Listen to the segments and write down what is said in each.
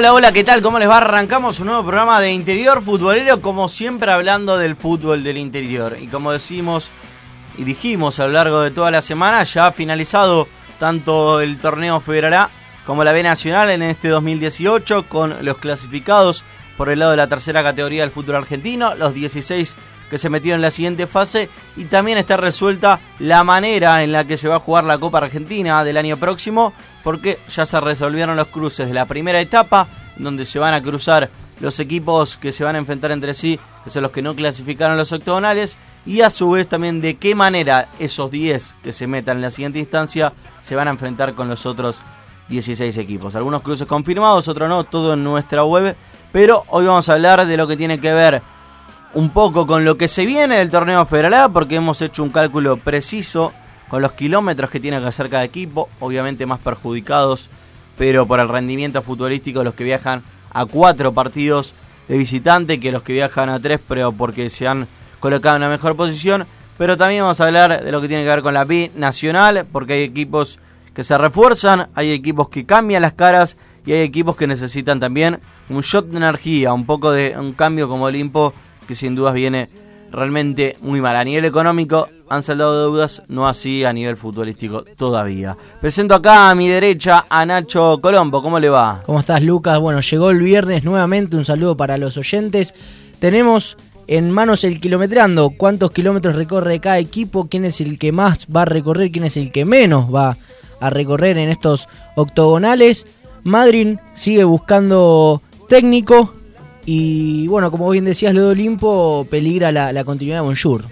Hola, hola, ¿qué tal? ¿Cómo les va? Arrancamos un nuevo programa de interior futbolero, como siempre hablando del fútbol del interior. Y como decimos y dijimos a lo largo de toda la semana, ya ha finalizado tanto el torneo Federal A como la B Nacional en este 2018, con los clasificados por el lado de la tercera categoría del fútbol argentino, los 16 que se metieron en la siguiente fase y también está resuelta la manera en la que se va a jugar la Copa Argentina del año próximo porque ya se resolvieron los cruces de la primera etapa donde se van a cruzar los equipos que se van a enfrentar entre sí, que son los que no clasificaron los octogonales y a su vez también de qué manera esos 10 que se metan en la siguiente instancia se van a enfrentar con los otros 16 equipos. Algunos cruces confirmados, otros no, todo en nuestra web, pero hoy vamos a hablar de lo que tiene que ver un poco con lo que se viene del torneo Federal porque hemos hecho un cálculo preciso con los kilómetros que tiene que hacer cada equipo, obviamente más perjudicados, pero por el rendimiento futbolístico los que viajan a cuatro partidos de visitante que los que viajan a tres, pero porque se han colocado en una mejor posición. Pero también vamos a hablar de lo que tiene que ver con la B nacional, porque hay equipos que se refuerzan, hay equipos que cambian las caras y hay equipos que necesitan también un shot de energía, un poco de un cambio como Olimpo que sin dudas viene realmente muy mal. A nivel económico han saldado deudas, no así a nivel futbolístico todavía. Presento acá a mi derecha a Nacho Colombo, ¿cómo le va? ¿Cómo estás, Lucas? Bueno, llegó el viernes nuevamente, un saludo para los oyentes. Tenemos en manos el kilometrando, cuántos kilómetros recorre cada equipo, quién es el que más va a recorrer, quién es el que menos va a recorrer en estos octogonales. Madrid sigue buscando técnico y bueno, como bien decías, lo de Olimpo peligra la, la continuidad de Bonjour.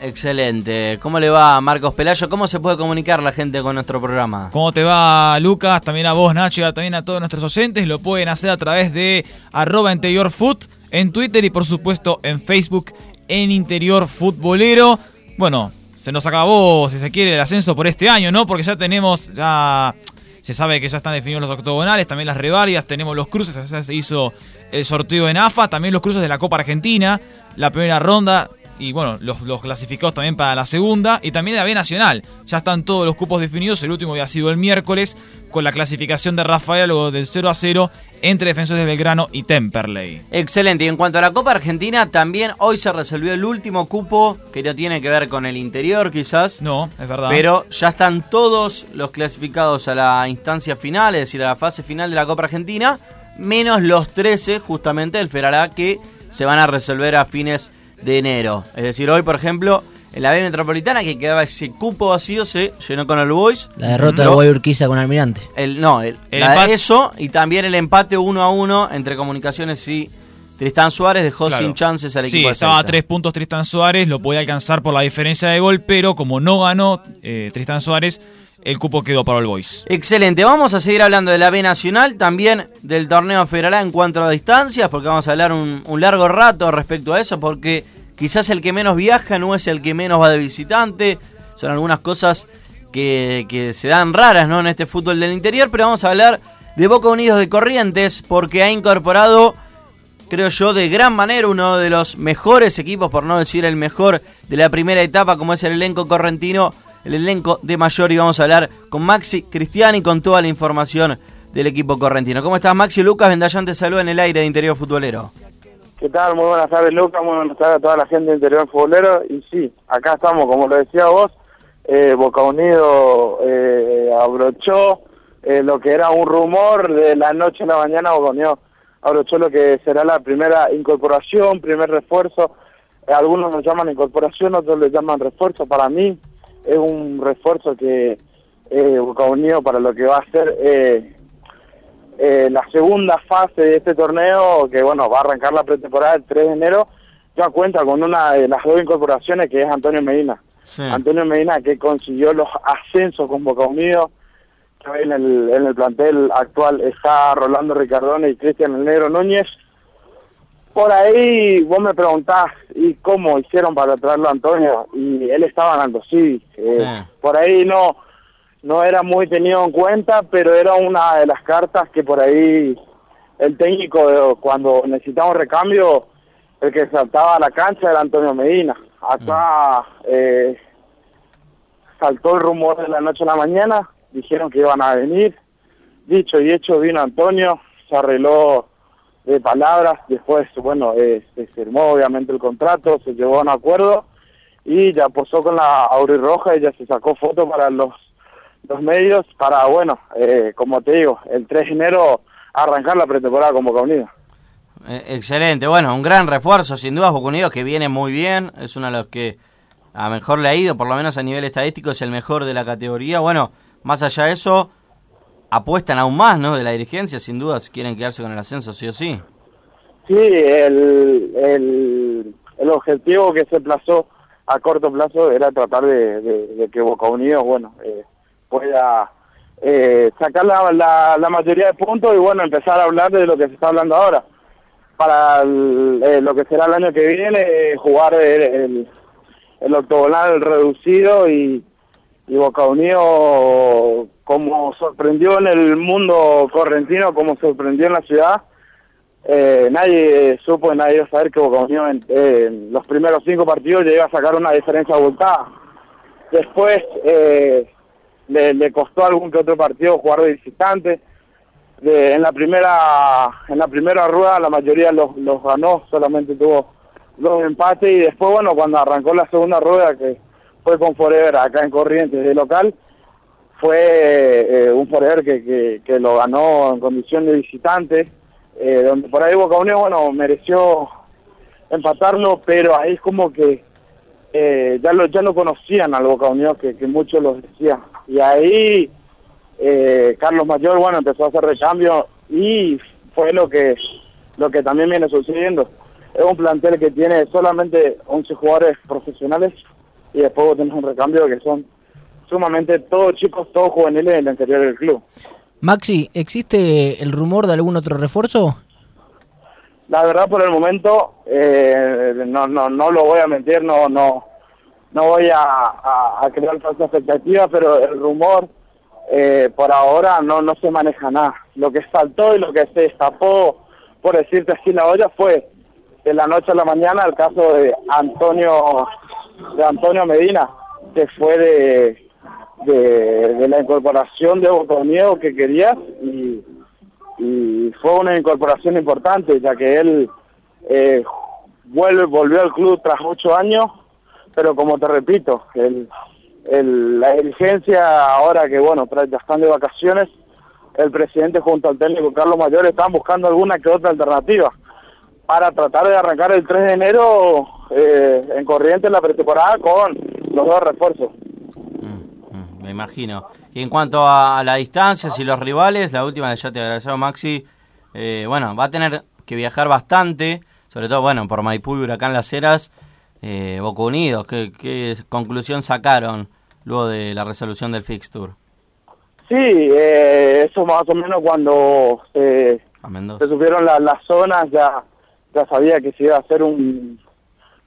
Excelente. ¿Cómo le va Marcos Pelayo? ¿Cómo se puede comunicar la gente con nuestro programa? ¿Cómo te va Lucas? También a vos Nacho y también a todos nuestros oyentes. Lo pueden hacer a través de arroba interiorfoot en Twitter y por supuesto en Facebook en Interior Futbolero. Bueno, se nos acabó, si se quiere, el ascenso por este año, ¿no? Porque ya tenemos, ya se sabe que ya están definidos los octogonales, también las revarias, tenemos los cruces, ya se hizo el sorteo en AFA, también los cruces de la Copa Argentina, la primera ronda, y bueno, los, los, clasificados también para la segunda y también la B Nacional. Ya están todos los cupos definidos, el último había sido el miércoles con la clasificación de Rafael luego del 0 a 0 entre Defensores de Belgrano y Temperley. Excelente, y en cuanto a la Copa Argentina, también hoy se resolvió el último cupo que no tiene que ver con el interior quizás. No, es verdad. Pero ya están todos los clasificados a la instancia final, es decir, a la fase final de la Copa Argentina, menos los 13 justamente del Ferará que se van a resolver a fines de enero. Es decir, hoy, por ejemplo, en la B Metropolitana, que quedaba ese cupo vacío, se llenó con el Boys. La derrota de Guayurquiza con Almirante. El, no, el, la de eso y también el empate 1 a 1 entre Comunicaciones y Tristán Suárez dejó sin chances al equipo. Sí, estaba a tres puntos Tristán Suárez, lo podía alcanzar por la diferencia de gol, pero como no ganó eh, Tristán Suárez, el cupo quedó para el Boys. Excelente, vamos a seguir hablando de la B Nacional, también del torneo federal en cuanto a distancias, porque vamos a hablar un, largo rato respecto a eso, porque quizás el que menos viaja no es el que menos va de visitante, son algunas cosas que, que se dan raras ¿no? en este fútbol del interior, pero vamos a hablar de Boca Unidos de Corrientes, porque ha incorporado creo yo, de gran manera uno de los mejores equipos, por no decir el mejor de la primera etapa, como es el elenco correntino el elenco de mayor y vamos a hablar con Maxi Cristiani con toda la información del equipo correntino. ¿Cómo estás Maxi? Lucas Vendallán te saluda en el aire de Interior Futbolero. ¿Qué tal? Muy buenas tardes Lucas, muy buenas tardes a toda la gente de Interior Futbolero y sí, acá estamos, como lo decía vos, eh, Boca Unido eh, abrochó eh, lo que era un rumor de la noche a la mañana, Boca Unido abrochó lo que será la primera incorporación, primer refuerzo, algunos lo llaman incorporación, otros le llaman refuerzo, para mí es un refuerzo que eh, Boca Unido para lo que va a ser eh, eh, la segunda fase de este torneo, que bueno, va a arrancar la pretemporada el 3 de enero, ya cuenta con una de las dos incorporaciones que es Antonio Medina. Sí. Antonio Medina que consiguió los ascensos con Boca Unido, en el, en el plantel actual está Rolando Ricardone y Cristian El Negro Núñez, por ahí vos me preguntás, ¿y cómo hicieron para traerlo a Antonio? Y él estaba ganando, sí. Eh, sí. Por ahí no no era muy tenido en cuenta, pero era una de las cartas que por ahí el técnico, cuando necesitaba un recambio, el que saltaba a la cancha era Antonio Medina. Acá eh, saltó el rumor de la noche a la mañana, dijeron que iban a venir. Dicho y hecho, vino Antonio, se arregló de palabras, después, bueno, eh, se firmó obviamente el contrato, se llevó a un acuerdo y ya posó con la Roja y ya se sacó foto para los, los medios para, bueno, eh, como te digo, el 3 de enero arrancar la pretemporada con Boca Unida. Eh, excelente, bueno, un gran refuerzo, sin duda Boca Unidos que viene muy bien, es uno de los que a mejor le ha ido, por lo menos a nivel estadístico, es el mejor de la categoría. Bueno, más allá de eso, apuestan aún más, ¿no? De la dirigencia, sin duda, si quieren quedarse con el ascenso, sí o sí. Sí, el, el, el objetivo que se plazó a corto plazo era tratar de, que Boca Unidos, bueno, eh, pueda eh, sacar la, la, la, mayoría de puntos y, bueno, empezar a hablar de lo que se está hablando ahora. Para el, eh, lo que será el año que viene, jugar el, el, el octogonal reducido y, y Boca Unidos como sorprendió en el mundo correntino, como sorprendió en la ciudad, eh, nadie supo, nadie iba a saber que Boca Unidos en, los primeros cinco partidos iba a sacar una diferencia abultada. Después eh, le, costó algún que otro partido jugar de visitante. En la primera en la primera rueda la mayoría los ganó, solamente tuvo dos empates y después, bueno, cuando arrancó la segunda rueda que fue con Forever acá en Corrientes de local, fue eh, un Forever que, que, lo ganó en condición de visitante, eh, donde por ahí Boca Unidos, bueno, mereció empatarlo, pero ahí es como que eh, ya lo ya lo conocían al Boca Unidos, que, que muchos lo decían. Y ahí eh, Carlos Mayor, bueno, empezó a hacer recambio y fue lo que lo que también viene sucediendo. Es un plantel que tiene solamente 11 jugadores profesionales y después vos tenés un recambio que son sumamente todos chicos, todos juveniles en el interior del club. Maxi, ¿existe el rumor de algún otro refuerzo? La verdad, por el momento, eh, no, no, no lo voy a mentir, no, no, no voy a, a, a crear falsa expectativa, pero el rumor eh, por ahora no, no se maneja nada. Lo que saltó y lo que se destapó, por decirte así, la olla fue de la noche a la mañana el caso de Antonio, de Antonio Medina, que fue de, de, la incorporación de Botonío que querías y, fue una incorporación importante, ya que él eh, vuelve, volvió al club tras ocho años, pero como te repito, el, el, la dirigencia ahora que bueno, ya están de vacaciones, el presidente junto al técnico Carlos Mayor están buscando alguna que otra alternativa para tratar de arrancar el 3 de enero eh, en corriente en la pretemporada con los dos refuerzos. Mm, Me imagino. Y en cuanto a la distancia y los rivales, la última ya te agradecemos, Maxi. eh, bueno, va a tener que viajar bastante, sobre todo, bueno, por Maipú y Huracán Las Heras, eh, Boca Unidos. ¿Qué, qué conclusión sacaron luego de la resolución del fixture? Sí, eh, eso más o menos cuando se, A Mendoza. se supieron la- las zonas, ya, ya sabía que se iba a hacer un,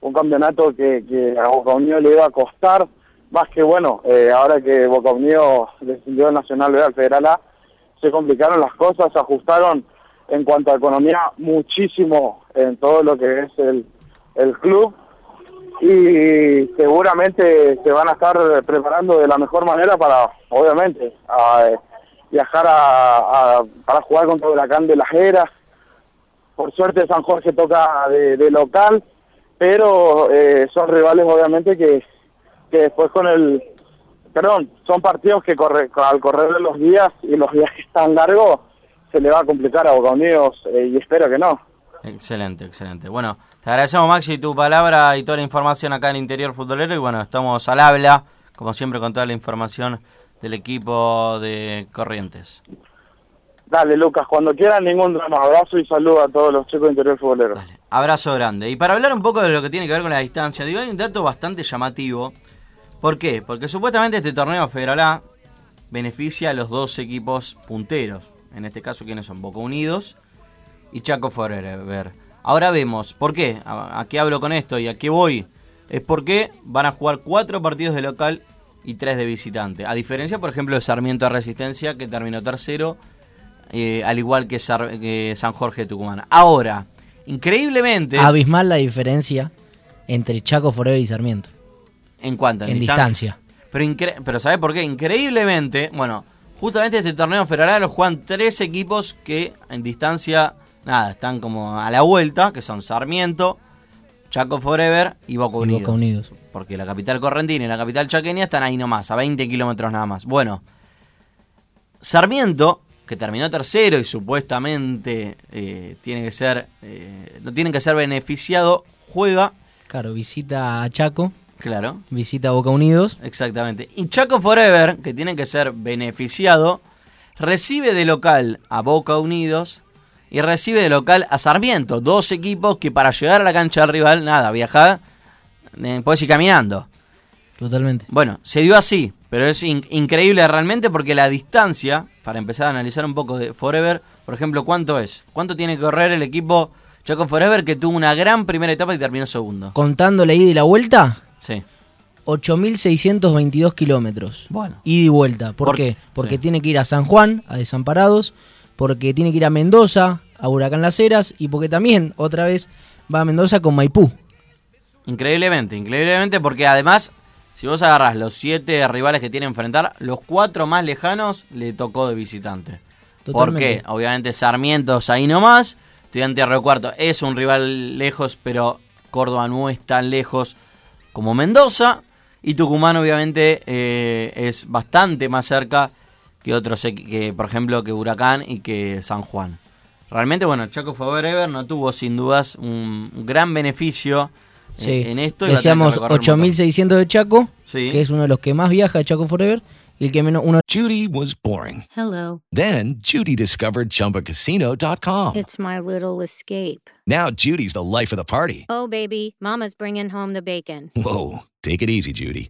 un campeonato que, que a Boca Unidos le iba a costar, más que bueno, eh, ahora que Boca Unidos descendió del Nacional B al Federal A, se complicaron las cosas, se ajustaron en cuanto a economía muchísimo en todo lo que es el, el club y seguramente se van a estar preparando de la mejor manera para, obviamente, a, eh, viajar a, a- para jugar contra Huracán de las Heras. Por suerte San Jorge toca de, de local, pero eh, son rivales obviamente que, que después con el... Perdón, son partidos que corre, al correr de los días y los viajes tan largos se le va a complicar a Boca Unidos eh, y espero que no. Excelente, excelente. Bueno, te agradecemos, Maxi, tu palabra y toda la información acá en Interior Futbolero. Y bueno, estamos al habla, como siempre, con toda la información del equipo de Corrientes. Dale, Lucas, cuando quieran, ningún drama. Abrazo y saludo a todos los chicos de interior futboleros. Abrazo grande. Y para hablar un poco de lo que tiene que ver con la distancia, digo, hay un dato bastante llamativo. ¿Por qué? Porque supuestamente este torneo Federal A beneficia a los dos equipos punteros. En este caso, ¿quiénes son? Boca Unidos y Chaco Forever. Ahora vemos, ¿por qué? ¿A, a qué hablo con esto y a qué voy? Es porque van a jugar cuatro partidos de local y tres de visitante. A diferencia, por ejemplo, de Sarmiento de Resistencia, que terminó tercero, eh, al igual que, Sar- que San Jorge de Tucumán. Ahora, increíblemente, Abismal la diferencia entre Chaco Forever y Sarmiento. en cuanto a en distancia. Pero, incre- pero ¿sabes por qué? Increíblemente, bueno, justamente este torneo federal lo juegan tres equipos que en distancia, nada, están como a la vuelta, que son Sarmiento, Chaco Forever y Boca Y Unidos. Boca Unidos. Porque la capital correntina y la capital chaqueña están ahí nomás, a 20 kilómetros nada más. Bueno, Sarmiento, que terminó tercero y supuestamente eh, tiene que ser, eh, no tienen que ser beneficiado, juega, Claro, visita a Chaco, claro, visita a Boca Unidos. Exactamente. Y Chaco Forever, que tiene que ser beneficiado, recibe de local a Boca Unidos y recibe de local a Sarmiento. Dos equipos que para llegar a la cancha del rival, nada, viajar, eh, puedes ir caminando. Totalmente. Bueno, se dio así, pero es in- increíble realmente porque la distancia, para empezar a analizar un poco de Forever, por ejemplo, ¿cuánto es? ¿Cuánto tiene que correr el equipo Chaco Forever que tuvo una gran primera etapa y terminó segundo? Contando la ida y la vuelta, Sí. 8.622 kilómetros. Bueno. Ida y vuelta. ¿Por, Por- qué? Porque sí. tiene que ir a San Juan, a Desamparados, porque tiene que ir a Mendoza, a Huracán Las Heras, y porque también, otra vez, va a Mendoza con Maipú. Increíblemente, increíblemente, porque además, si vos agarrás los siete rivales que tiene que enfrentar, los cuatro más lejanos le tocó de visitante. Totalmente. Porque, obviamente, Sarmiento es ahí nomás, Estudiante de Río Cuarto es un rival lejos, pero Córdoba no es tan lejos como Mendoza. Y Tucumán, obviamente, eh, es bastante más cerca que otros, que por ejemplo, que Huracán y que San Juan. Realmente, bueno, Chaco Forever no tuvo sin dudas un gran beneficio Sí. en esto. y Decíamos recorrer un montón. 8.600 de Chaco, Sí. que es uno de los que más viaja de Chaco Forever, y el que menos uno Judy was boring. Hello. Then Judy discovered ChumbaCasino.com. It's my little escape. Now Judy's the life of the party. Oh, baby, Mama's bringing home the bacon. Whoa, take it easy, Judy.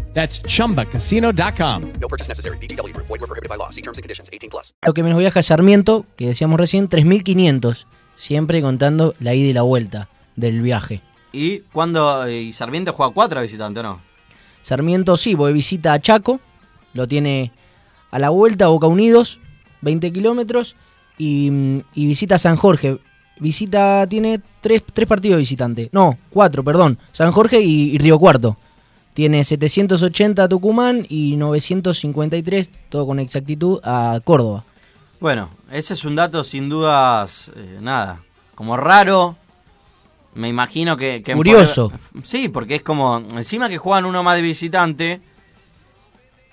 That's chumbacasino.com. No purchase necessary. VGW Group. Void were prohibited by law. See terms and conditions. 18 plus. Lo que menos viaja es Sarmiento, que decíamos recién, 3.500. Siempre contando la ida y la vuelta del viaje. ¿Y cuando y Sarmiento juega cuatro visitantes o no? Sarmiento sí, porque visita a Chaco, lo tiene a la vuelta, Boca Unidos, 20 kilómetros, y, y visita San Jorge. Visita, tiene tres, tres partidos de visitante. No, cuatro, perdón. San Jorge y, y Río Cuarto. Tiene 780 a Tucumán y 953, todo con exactitud, a Córdoba. Bueno, ese es un dato sin dudas, eh, nada, como raro. Me imagino que... Curioso. Sí, porque es como, encima que juegan uno más de visitante,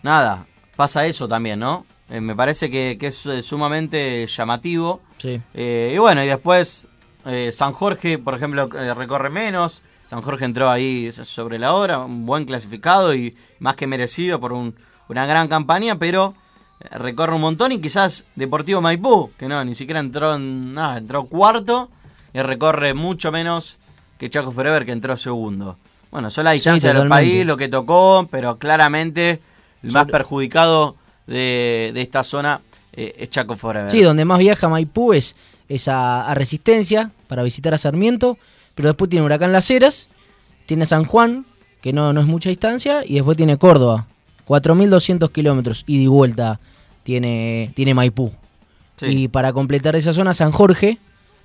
nada, pasa eso también, ¿no? Eh, me parece que, que es eh, sumamente llamativo. Sí. Eh, y bueno, y después eh, San Jorge, por ejemplo, recorre menos. San Jorge entró ahí sobre la hora, un buen clasificado y más que merecido por un- una gran campaña, pero eh, recorre un montón y quizás Deportivo Maipú, que no, ni siquiera entró en nada, entró cuarto y recorre mucho menos que Chaco Forever que entró segundo. Bueno, son la distancia del totalmente. país, lo que tocó, pero claramente el más perjudicado de, de esta zona eh, es Chaco Forever. Sí, donde más viaja Maipú es, es a, a Resistencia para visitar a Sarmiento, pero después tiene Huracán Las Heras, tiene San Juan, que no, no es mucha distancia, y después tiene Córdoba, 4.200 kilómetros, ida y vuelta tiene, tiene Maipú. Sí. Y para completar esa zona, San Jorge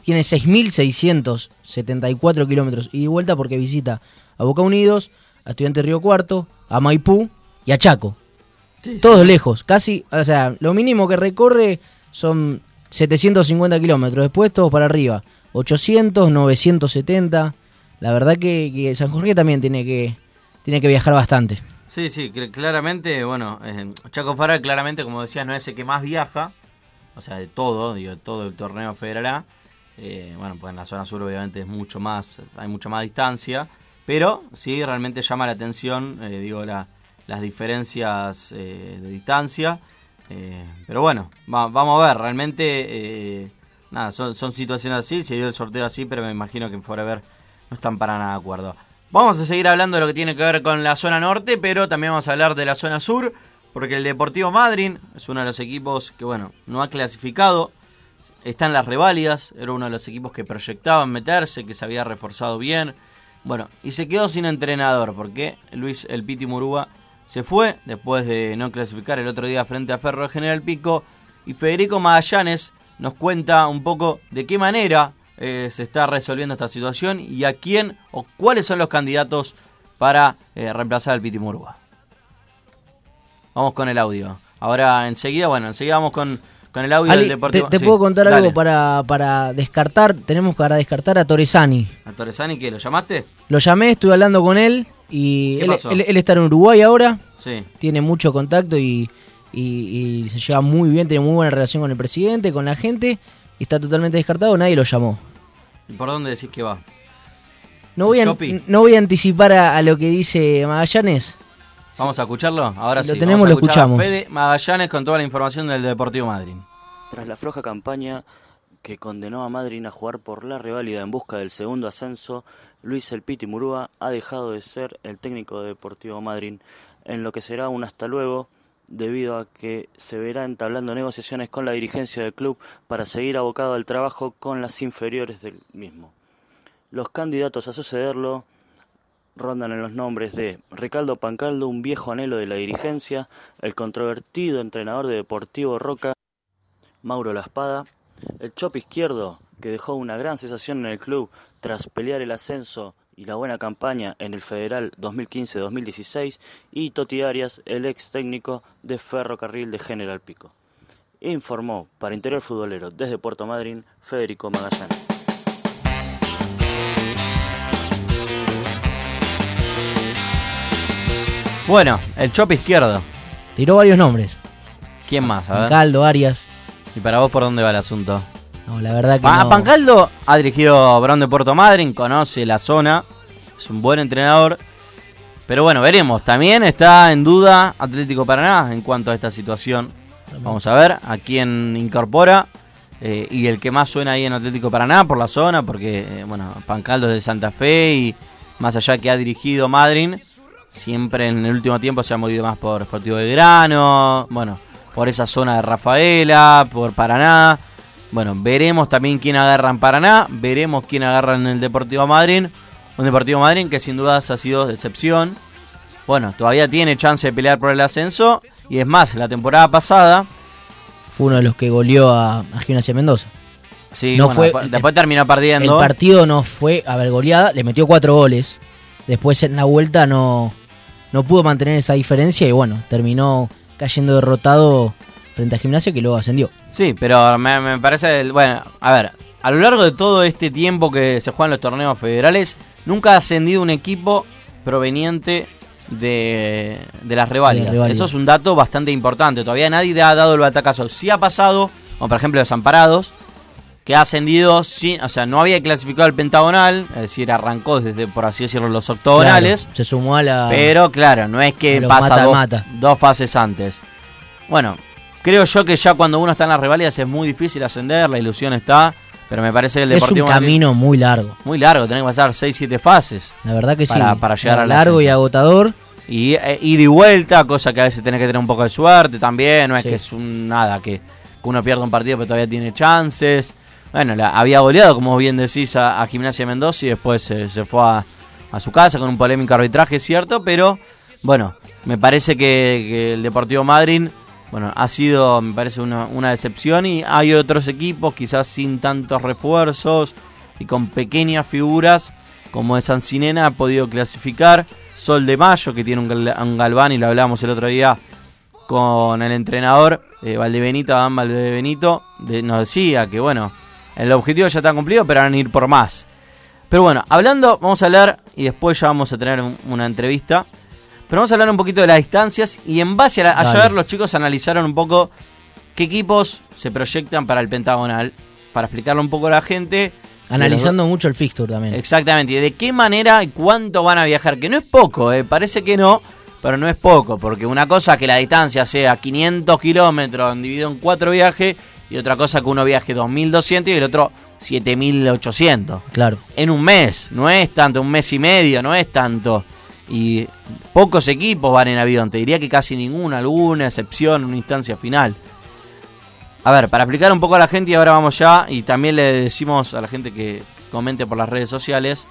tiene 6.674 kilómetros ida y vuelta porque visita a Boca Unidos, a Estudiantes Río Cuarto, a Maipú y a Chaco. Sí, sí. Todos lejos, casi, o sea, lo mínimo que recorre son 750 kilómetros, después todos para arriba, 800, 970. La verdad que, San Jorge también tiene que, tiene que viajar bastante. Sí, sí, cl- claramente, bueno, eh, Chaco Forever claramente, como decía, no es el que más viaja, o sea, de todo, digo, de todo el torneo federal A. Eh, bueno, pues en la zona sur obviamente es mucho más, hay mucha más distancia, pero sí realmente llama la atención, eh, digo, la- las diferencias de distancia. Pero bueno, va- vamos a ver, realmente, nada, son, situaciones así, se dio el sorteo así, pero me imagino que en Forever no están para nada de acuerdo. Vamos a seguir hablando de lo que tiene que ver con la zona norte, pero también vamos a hablar de la zona sur, porque el Deportivo Madryn es uno de los equipos que, bueno, no ha clasificado, está en las reválidas, era uno de los equipos que proyectaban meterse, que se había reforzado bien, bueno, y se quedó sin entrenador, porque Luis El Piti Murúa se fue después de no clasificar el otro día frente a Ferro General Pico, y Federico Magallanes nos cuenta un poco de qué manera eh, se está resolviendo esta situación y a quién o cuáles son los candidatos para eh, reemplazar al Piti Murúa. Vamos con el audio. Ahora enseguida, bueno, enseguida vamos con, con el audio Ali, del Deportivo. te, te Sí, puedo contar dale. algo para, para descartar, tenemos para descartar a Torresani. ¿A Torresani qué? ¿Lo llamaste? Lo llamé, estuve hablando con él y ¿Qué él, pasó? él- él está en Uruguay ahora, Sí. tiene mucho contacto y, y- y se lleva muy bien, tiene muy buena relación con el presidente, con la gente, y está totalmente descartado, nadie lo llamó. ¿Y por dónde decís que va? No voy a, no voy a anticipar a, a lo que dice Magallanes. ¿Vamos a escucharlo? Ahora Si lo sí. tenemos, vamos a lo a escuchamos. Fede Magallanes con toda la información del Deportivo Madrid. Tras la floja campaña que condenó a Madryn a jugar por la reválida en busca del segundo ascenso, Luis El Piti Murúa ha dejado de ser el técnico de Deportivo Madryn, en lo que será un hasta luego, debido a que se verá entablando negociaciones con la dirigencia del club para seguir abocado al trabajo con las inferiores del mismo. Los candidatos a sucederlo rondan en los nombres de Ricardo Pancaldo, un viejo anhelo de la dirigencia, el controvertido entrenador de Deportivo Roca, Mauro La Espada, el Chop Izquierdo, que dejó una gran sensación en el club tras pelear el ascenso y la buena campaña en el Federal 2015-2016, y Toti Arias, el ex técnico de Ferrocarril de General Pico. Informó para Interior Futbolero desde Puerto Madryn, Federico Magallanes. Bueno, el Chop izquierdo. Tiró varios nombres. ¿Quién más? A ver. Caldo, Arias. ¿Y para vos por dónde va el asunto? No, la verdad que Pa- no. Pancaldo ha dirigido Brown de Puerto Madryn, conoce la zona, es un buen entrenador. Pero bueno, veremos. También está en duda Atlético Paraná en cuanto a esta situación. Vamos a ver a quién incorpora. eh, y el que más suena ahí en Atlético Paraná por la zona, porque eh, bueno, Pancaldo es de Santa Fe y más allá que ha dirigido Madryn, siempre en el último tiempo se ha movido más por Sportivo de Grano, bueno, por esa zona de Rafaela, por Paraná. Bueno, veremos también quién agarra en Paraná, veremos quién agarra en el Deportivo Madryn. Un Deportivo Madryn que sin dudas ha sido decepción. Bueno, todavía tiene chance de pelear por el ascenso. Y es más, la temporada pasada, Fue uno de los que goleó a, a Gimnasia Mendoza. sí, No bueno, fue- después, después terminó perdiendo. El partido no fue, a ver, goleada, le metió cuatro goles. Después en la vuelta no, no pudo mantener esa diferencia y bueno, terminó cayendo derrotado frente a Gimnasia que luego ascendió. Sí, pero me, me parece, bueno, a ver, a lo largo de todo este tiempo que se juegan los torneos federales, nunca ha ascendido un equipo proveniente de, de las reválidas. Eso es un dato bastante importante. Todavía nadie ha dado el batacazo. Sí ha pasado, como por ejemplo los Amparados, que ha ascendido sin, o sea, no había clasificado el pentagonal, es decir, arrancó desde, por así decirlo, los octogonales. Claro, se sumó a la. Pero claro, no es que pasa dos, dos fases antes. Bueno, creo yo que ya cuando uno está en las rivalidas es muy difícil ascender, la ilusión está, pero me parece que el es un Deportivo Madrid- camino muy largo. muy largo, tenés que pasar 6, 7 fases. La verdad que para, sí. Para llegar al largo y agotador. Y eh, ida y vuelta, cosa que a veces tenés que tener un poco de suerte también, no es Sí. que es un nada, que, que uno pierda un partido pero todavía tiene chances. Bueno, la, había goleado, como bien decís, a, a Gimnasia Mendoza y después se, se fue a, a su casa con un polémico arbitraje, cierto, pero bueno, me parece que, que el Deportivo Madryn, bueno, ha sido, me parece, una, una decepción y hay otros equipos quizás sin tantos refuerzos y con pequeñas figuras como de San Sinena ha podido clasificar. Sol de Mayo, que tiene un, gal- un galván y lo hablábamos el otro día con el entrenador eh, Valdebenito, Adán Valdebenito, de- nos decía que bueno, el objetivo ya está cumplido, pero van a ir por más. Pero bueno, hablando, vamos a hablar y después ya vamos a tener un- una entrevista. Pero vamos a hablar un poquito de las distancias y en base a, la- ayer los chicos analizaron un poco qué equipos se proyectan para el pentagonal, para explicarle un poco a la gente. Analizando mucho el fixture también. Exactamente, y de qué manera y cuánto van a viajar, que no es poco, eh, parece que no, pero no es poco, porque una cosa que la distancia sea 500 kilómetros dividido en cuatro viajes, y otra cosa que uno viaje 2200 y el otro 7800. Claro. En un mes, no es tanto, un mes y medio, no es tanto. Y pocos equipos van en avión, te diría que casi ninguno, alguna excepción, una instancia final. A ver, para explicar un poco a la gente y ahora vamos ya y también le decimos a la gente que comente por las redes sociales.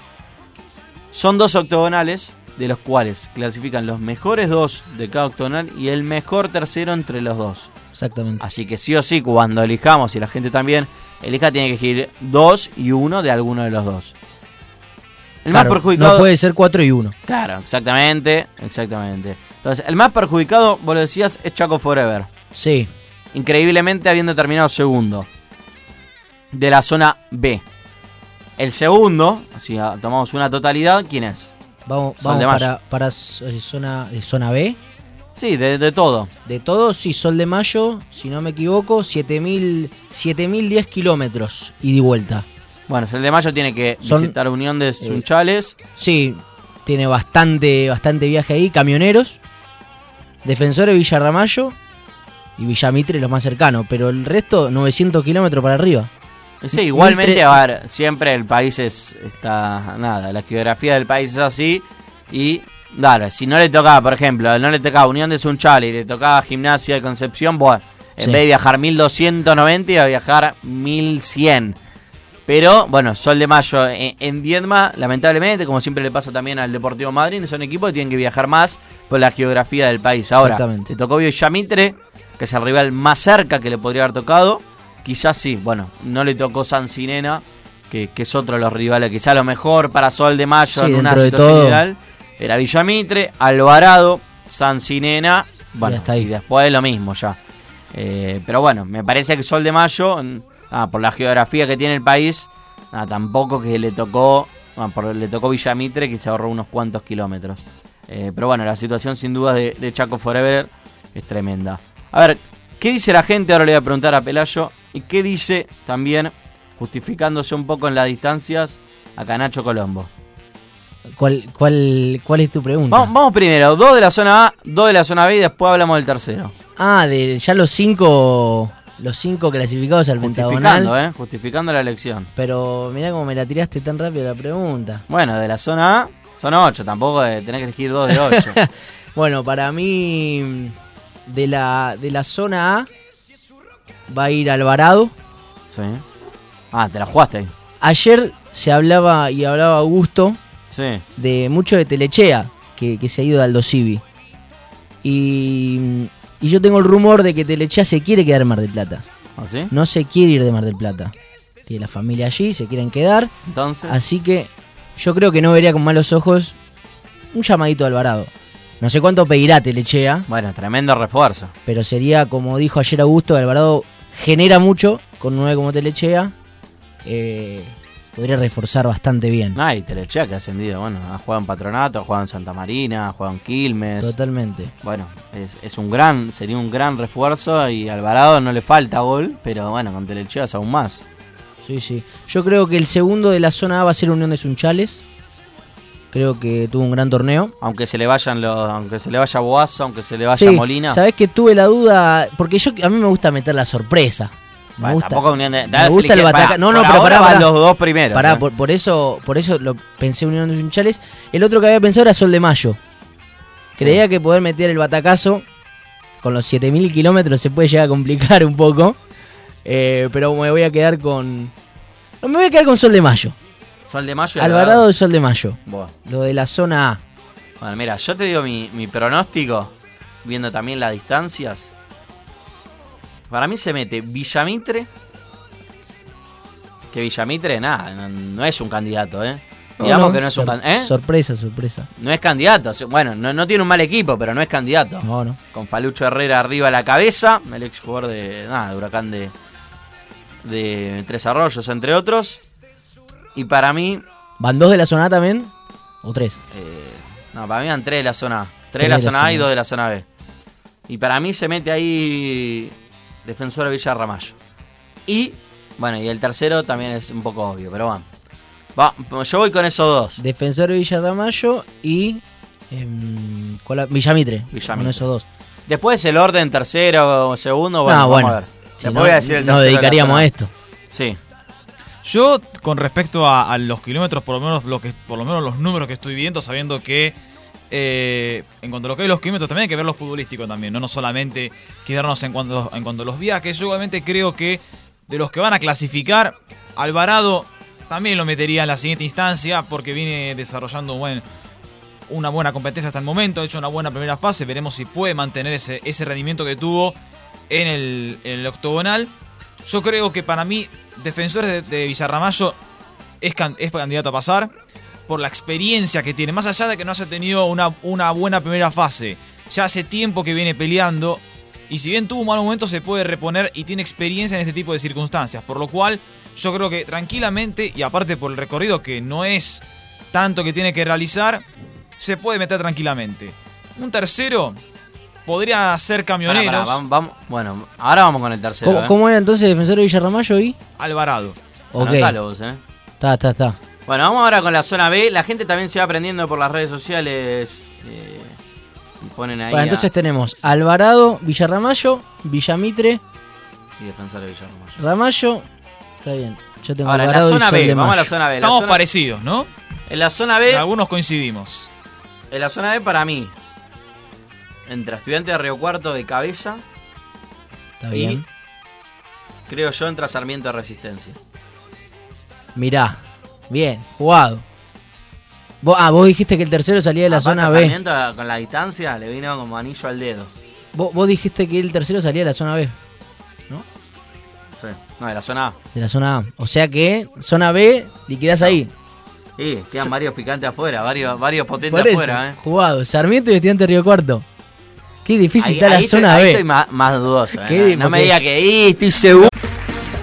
Son dos octogonales de los cuales clasifican los mejores dos de cada octogonal y el mejor tercero entre los dos. Exactamente. Así que sí o sí, cuando elijamos y la gente también elija, tiene que elegir dos y uno de alguno de los dos. El Claro, más perjudicado. No puede ser 4 y 1. Claro, exactamente, exactamente. Entonces, el más perjudicado, vos lo decías, es Chaco Forever. Sí. Increíblemente habiendo terminado segundo. De la zona B. El segundo, si tomamos una totalidad, ¿quién es? Vamos, vamos de para, para eh, zona, eh, zona B. Sí, de, de todo. De todo, sí, Sol de Mayo, si no me equivoco, 7000 7010 kilómetros ida y vuelta. Bueno, el de Mayo tiene que Son- visitar Unión de Sunchales. Sí, tiene bastante, bastante viaje ahí. Camioneros, Defensores Villarramayo y Villamitre los más cercanos. Pero el resto, 900 kilómetros para arriba. Sí, igualmente, 1300 a ver, siempre el país es, está, nada, la geografía del país es así y, dale, si no le tocaba, por ejemplo, no le tocaba Unión de Sunchal y le tocaba Gimnasia de Concepción, bueno, en Sí. vez de viajar 1290 iba a viajar 1100. Pero bueno, Sol de Mayo en, en Viedma, lamentablemente, como siempre le pasa también al Deportivo Madrid, son equipos que tienen que viajar más por la geografía del país. Ahora, te tocó Villamitre, que es el rival más cerca que le podría haber tocado. Quizás sí, bueno, no le tocó San Sinena, que, que es otro de los rivales. Quizás lo mejor para Sol de Mayo Sí, en una situación ideal era Villamitre, Alvarado, San Sinena, bueno, Ya está ahí. y después lo mismo ya. Eh, pero bueno, me parece que Sol de Mayo, ah, por la geografía que tiene el país, ah, tampoco que le tocó, ah, por- le tocó Villamitre que se ahorró unos cuantos kilómetros. Eh, pero bueno, la situación sin duda de, de Chaco Forever es tremenda. A ver, ¿qué dice la gente? Ahora le voy a preguntar a Pelayo. ¿Y qué dice también, justificándose un poco en las distancias, a Canacho Colombo? ¿Cuál, cuál, ¿Cuál es tu pregunta? Vamos, vamos primero, dos de la zona A, dos de la zona B y después hablamos del tercero. Ah, de ya los cinco los cinco clasificados al Justificando. ¿eh? Justificando la elección. Pero mirá cómo me la tiraste tan rápido la pregunta. Bueno, de la zona A son 8, tampoco eh, tenés que elegir dos de 8. Bueno, para mí de la de la zona A va a ir Alvarado. sí. Ah, te la jugaste ahí. Ayer se hablaba y hablaba Augusto Sí. de mucho de Telechea, que, que se ha ido de Aldo Civi. Y, y yo tengo el rumor de que Telechea se quiere quedar en Mar del Plata. ¿Ah, sí? No se quiere ir de Mar del Plata. Tiene la familia allí, se quieren quedar. Entonces. Así que yo creo que no vería con malos ojos un llamadito a Alvarado. No sé cuánto pedirá Telechea, Bueno, tremendo refuerzo. pero sería como dijo ayer Augusto, Alvarado genera mucho con 9 como Telechea. Eh, podría reforzar bastante bien. Ah, y Telechea que ha ascendido. Bueno, ha jugado en Patronato, ha jugado en Santa Marina, ha jugado en Quilmes. Totalmente. Bueno, es, es un gran, sería un gran refuerzo y Alvarado no le falta gol, pero bueno, con Telechea es aún más. Sí, sí. Yo creo que el segundo de la zona A va a ser Unión de Sunchales. Creo que tuvo un gran torneo. Aunque se le vayan los, aunque se le vaya Boazo, aunque se le vaya Sí, Molina. Sabés que tuve la duda, porque yo a mí me gusta meter la sorpresa. Me Bueno, gusta, tampoco Unión de- me gusta el bataca. No, no, pero ahora pará, van pará. los dos primeros, Pará, eh. por, por eso, por eso lo pensé Unión de Sunchales. El otro que había pensado era Sol de Mayo. Creía que poder meter el batacazo con los 7000 kilómetros se puede llegar a complicar un poco. Eh, pero me voy a quedar con. No, me voy a quedar con Sol de Mayo. Sol de Mayo y Alvarado y Sol de Mayo. Buah. Lo de la zona A. Bueno, mira, yo te digo mi, mi pronóstico, viendo también las distancias. Para mí se mete Villamitre. Que Villamitre, nada, no, no es un candidato, ¿eh? No, Digamos no, que no es un candidato. ¿eh? Sorpresa, sorpresa. No es candidato. Bueno, no, no tiene un mal equipo, pero no es candidato. No, no. Con Falucho Herrera arriba a la cabeza, el ex jugador de, nada, de Huracán de, de Tres Arroyos, entre otros. Y para mí, ¿Van dos de la zona A también? ¿O tres? eh, no, para mí van tres de la zona A. Tres de la zona A y dos de la zona B. Y para mí se mete ahí Defensor Villarramayo. Y, bueno, y el tercero también es un poco obvio, pero bueno. Va, yo voy con esos dos. Defensor de Villarramayo y. em, ¿cuál la- Villamitre. Villamitre. Con esos dos. Después el orden tercero o segundo, bueno, Ah, vamos bueno. a ver. Si no, voy a decir el nos tercero la dedicaríamos a esto. Sí. Yo, con respecto a, a los kilómetros, por lo menos lo que, por lo menos los números que estoy viendo, sabiendo que eh, en cuanto a lo que hay los kilómetros, también hay que ver lo futbolístico también, no, no solamente quedarnos en cuanto, en cuanto a los viajes. Yo obviamente creo que de los que van a clasificar, Alvarado también lo metería en la siguiente instancia, porque viene desarrollando una buena competencia hasta el momento, ha hecho una buena primera fase, veremos si puede mantener ese, ese rendimiento que tuvo en el, en el octogonal. Yo creo que para mí, Defensores de, de Villarramayo es, can- es candidato a pasar por la experiencia que tiene, más allá de que no haya tenido una, una buena primera fase. Ya hace tiempo que viene peleando y si bien tuvo un mal momento se puede reponer y tiene experiencia en este tipo de circunstancias, por lo cual yo creo que tranquilamente y aparte por el recorrido que no es tanto que tiene que realizar, se puede meter tranquilamente. Un tercero podría ser camioneros. pará, vamos, vamos- bueno, ahora vamos con el tercero. ¿Cómo, ¿eh? cómo era entonces Defensor de Villarramayo y? Alvarado. Ok. Anotalo vos, ¿eh? Está, está, está. Bueno, vamos ahora con la zona B. La gente también se va aprendiendo por las redes sociales. eh, ponen ahí. Bueno, a- entonces tenemos Alvarado, Villarramayo, Villamitre, y Defensor de Villarramayo. Ramallo. Está bien. Yo tengo Ahora, en la Alvarado y zona Sol B, de vamos a la zona B. Estamos zona- parecidos, ¿no? En la zona B, En algunos coincidimos. en la zona B para mí, entra Estudiante de Río Cuarto de cabeza. Está y bien. creo yo entra Sarmiento de Resistencia. Mirá, bien, jugado. Vos, ah, vos dijiste que el tercero salía de la Aparte, zona B. Sarmiento, con la distancia le vino como anillo al dedo. Vos, vos dijiste que el tercero salía de la zona B, Sí. No, de la zona A. de la zona A. O sea que zona B liquidás ahí. Sí, quedan varios picantes afuera, varios, varios potentes eso, afuera, ¿eh? jugado. Sarmiento y Estudiante Río Cuarto. Qué difícil Ahí, está la estoy- zona ahí B. estoy más, más dudoso. ¿eh? ¿Qué? No, no me diga que "Ih, estoy seguro.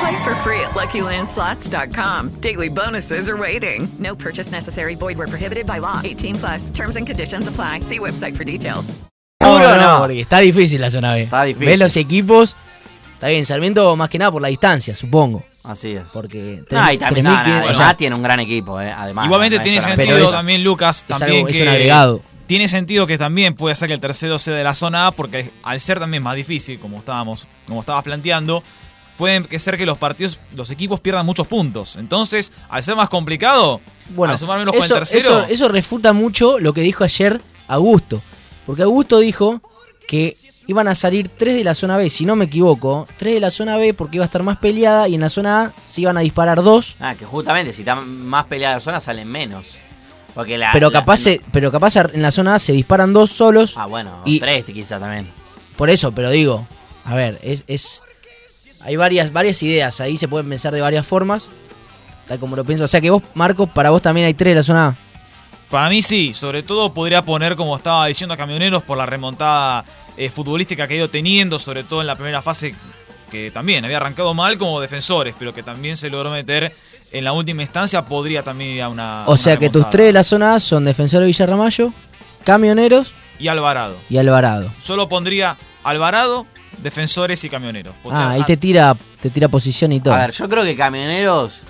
Play for free at LuckyLandSlots.com. Daily bonuses are waiting. No purchase necessary. Void where prohibited by law. 18 plus. Terms and conditions apply. See website for details. No, no, no. porque está difícil la zona B. Está difícil. Ves los equipos. Está bien, Sarmiento más que nada por la distancia, supongo. Así es. Porque No, y también, no, no, 3.500, o además sea, tiene un gran equipo, ¿eh? Además, Igualmente no es tiene sentido es- también, Lucas, es también algo- es que un agregado. tiene sentido que también puede ser que el tercero sea de la zona A, porque al ser también más difícil, como estábamos, como estabas planteando, pueden que ser que los partidos, los equipos pierdan muchos puntos. Entonces, al ser más complicado, Bueno, al sumar menos con el eso, tercero, eso, eso refuta mucho lo que dijo ayer Augusto. Porque Augusto dijo que iban a salir tres de la zona B, si no me equivoco. Tres de la zona B porque iba a estar más peleada y en la zona A se iban a disparar dos. Ah, que justamente si está más peleada la zona salen menos. Porque la. pero la- capaz se- pero capaz en la zona A se disparan dos solos. Ah, bueno, y- tres quizá también. Por eso, pero digo, a ver, es, es hay varias varias ideas, ahí se pueden pensar de varias formas, tal como lo pienso. O sea que vos, Marco, para vos también hay tres de la zona A. para mí sí, sobre todo podría poner, como estaba diciendo a Camioneros, por la remontada eh, futbolística que ha ido teniendo, sobre todo en la primera fase, que también había arrancado mal como defensores, pero que también se logró meter en la última instancia, podría también ir a una. O una sea que tus tres de la zona A son Defensor de Villarramayo, Camioneros Y Alvarado. y Alvarado. Solo pondría Alvarado, defensores y camioneros. Ah, ahí te tira, te tira posición y todo. A ver, yo creo que Camioneros,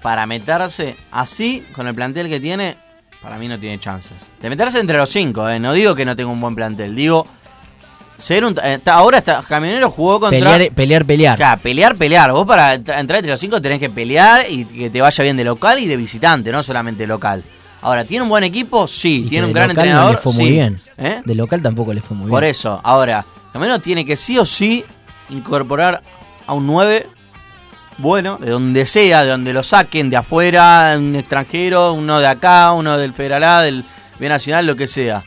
para meterse así, con el plantel que tiene, para mí no tiene chances. De meterse entre los cinco, ¿eh? No digo que no tenga un buen plantel, digo. Ser un, eh, ahora está, Camioneros jugó contra. pelear, pelear, pelear. Claro, pelear, pelear. Vos para entrar entre los cinco tenés que pelear y que te vaya bien de local y de visitante, no solamente local. Ahora, ¿tiene un buen equipo? Sí. Y ¿Tiene un gran local entrenador? No le fue sí. muy bien. ¿Eh? De local tampoco le fue muy Por bien. eso, ahora, Camioneros tiene que sí o sí incorporar a un 9 bueno, de donde sea, de donde lo saquen, de afuera, un extranjero, uno de acá, uno del Federal A, del B Nacional, lo que sea.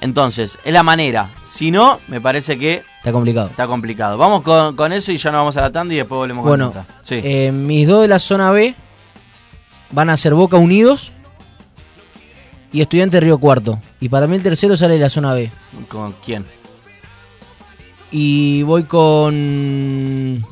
Entonces, es la manera. Si no, me parece que Está complicado. está complicado. Vamos con, con eso y ya nos vamos a la tanda y después volvemos Bueno, con Tanta. Sí. eh, mis dos de la zona B van a ser Boca Unidos y Estudiante Río Cuarto. Y para mí el tercero sale de la zona B. ¿Con quién? Y voy con.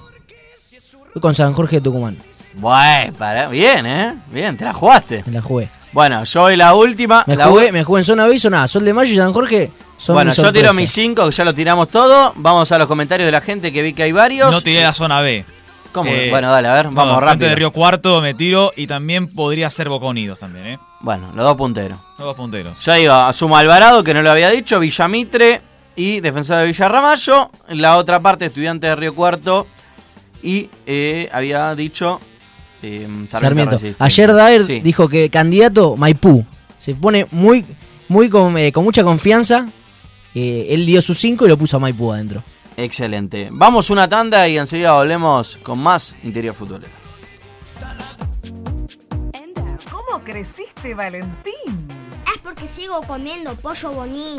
Voy con San Jorge de Tucumán. Bueno, para, bien, ¿eh? Bien, te la jugaste. Me la jugué. Bueno, yo voy la última. Me la jugué, u- me jugué en zona B y zona A. Sol de Mayo y San Jorge son bueno, yo tiro mis cinco, que ya lo tiramos todo. Vamos a los comentarios de la gente que vi que hay varios. No tiré la zona B. ¿Cómo? Eh, bueno, dale, a ver, vamos Frente rápido. de Río Cuarto me tiro y también podría ser Boca Unidos también, ¿eh? Bueno, los dos punteros. Los dos punteros. Yo iba a Suma Alvarado, que no lo había dicho, Villamitre y Defensor de Villarramayo. En la otra parte, Estudiante de Río Cuarto. Y eh, había dicho eh, Sarmiento. Ayer Daer Sí. dijo que candidato Maipú. Se pone muy, muy con, eh, con mucha confianza. Eh, él dio sus cinco y lo puso a Maipú adentro. Excelente. Vamos una tanda y enseguida volvemos con más Interior Futbolero. ¿Cómo creciste, Valentín? Es porque sigo comiendo pollo bonín.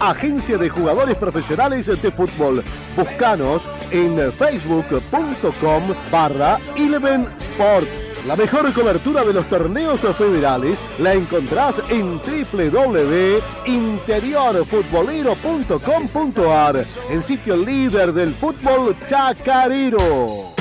agencia de jugadores profesionales de fútbol. Búscanos en facebook.com barra Eleven Sports. La mejor cobertura de los torneos federales la encontrás en www.interiorfutbolero.com.ar, el sitio líder del fútbol chacarero.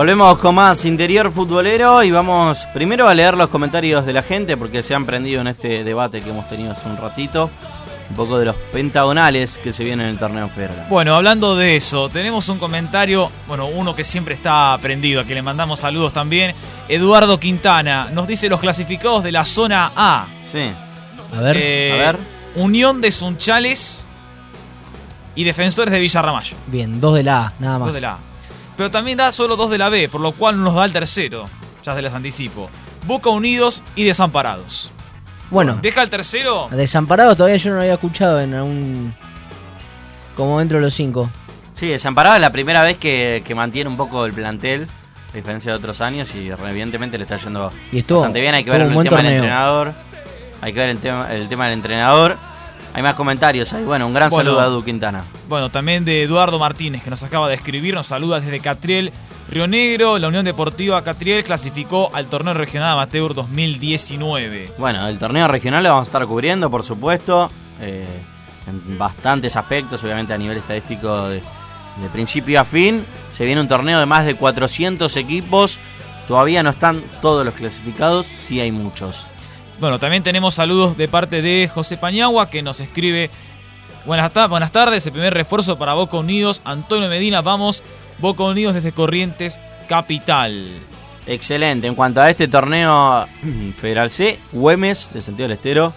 Volvemos con más interior futbolero y vamos primero a leer los comentarios de la gente porque se han prendido en este debate que hemos tenido hace un ratito. Un poco de los pentagonales que se vienen en el torneo federal. Bueno, hablando de eso, tenemos un comentario, bueno, uno que siempre está prendido, a quien le mandamos saludos también. Eduardo Quintana nos dice los clasificados de la zona A. Sí. A ver. Eh, A ver. Unión de Sunchales y Defensores de Villarramayo. Bien, dos de la A, nada más. Dos de la A. Pero también da solo dos de la B, por lo cual no nos da el tercero. Ya se les anticipo. Boca Unidos y Desamparados. Bueno, Deja el tercero. Desamparados todavía yo no lo había escuchado en algún. Como dentro de los cinco. Sí, Desamparado es la primera vez que, que mantiene un poco el plantel, a diferencia de otros años, y evidentemente le está yendo Y estuvo- bastante bien. Hay que ver el tema del entrenador. Hay que ver el tema, el tema del entrenador. Hay más comentarios ahí. Bueno, un gran Bueno. saludo a Edu Quintana. Bueno, también de Eduardo Martínez, que nos acaba de escribir, nos saluda desde Catriel, Río Negro. La Unión Deportiva Catriel clasificó al torneo regional amateur 2019. Bueno, el torneo regional lo vamos a estar cubriendo, por supuesto, eh, en bastantes aspectos, obviamente a nivel estadístico de, de principio a fin. Se viene un torneo de más de 400 equipos, todavía no están todos los clasificados, sí hay muchos. Bueno, también tenemos saludos de parte de José Pañagua, que nos escribe. Buenas, ta- buenas tardes, el primer refuerzo para Boca Unidos. Antonio Medina, vamos. Boca Unidos desde Corrientes, Capital. Excelente, en cuanto a este torneo Federal C, Güemes de Santiago del Estero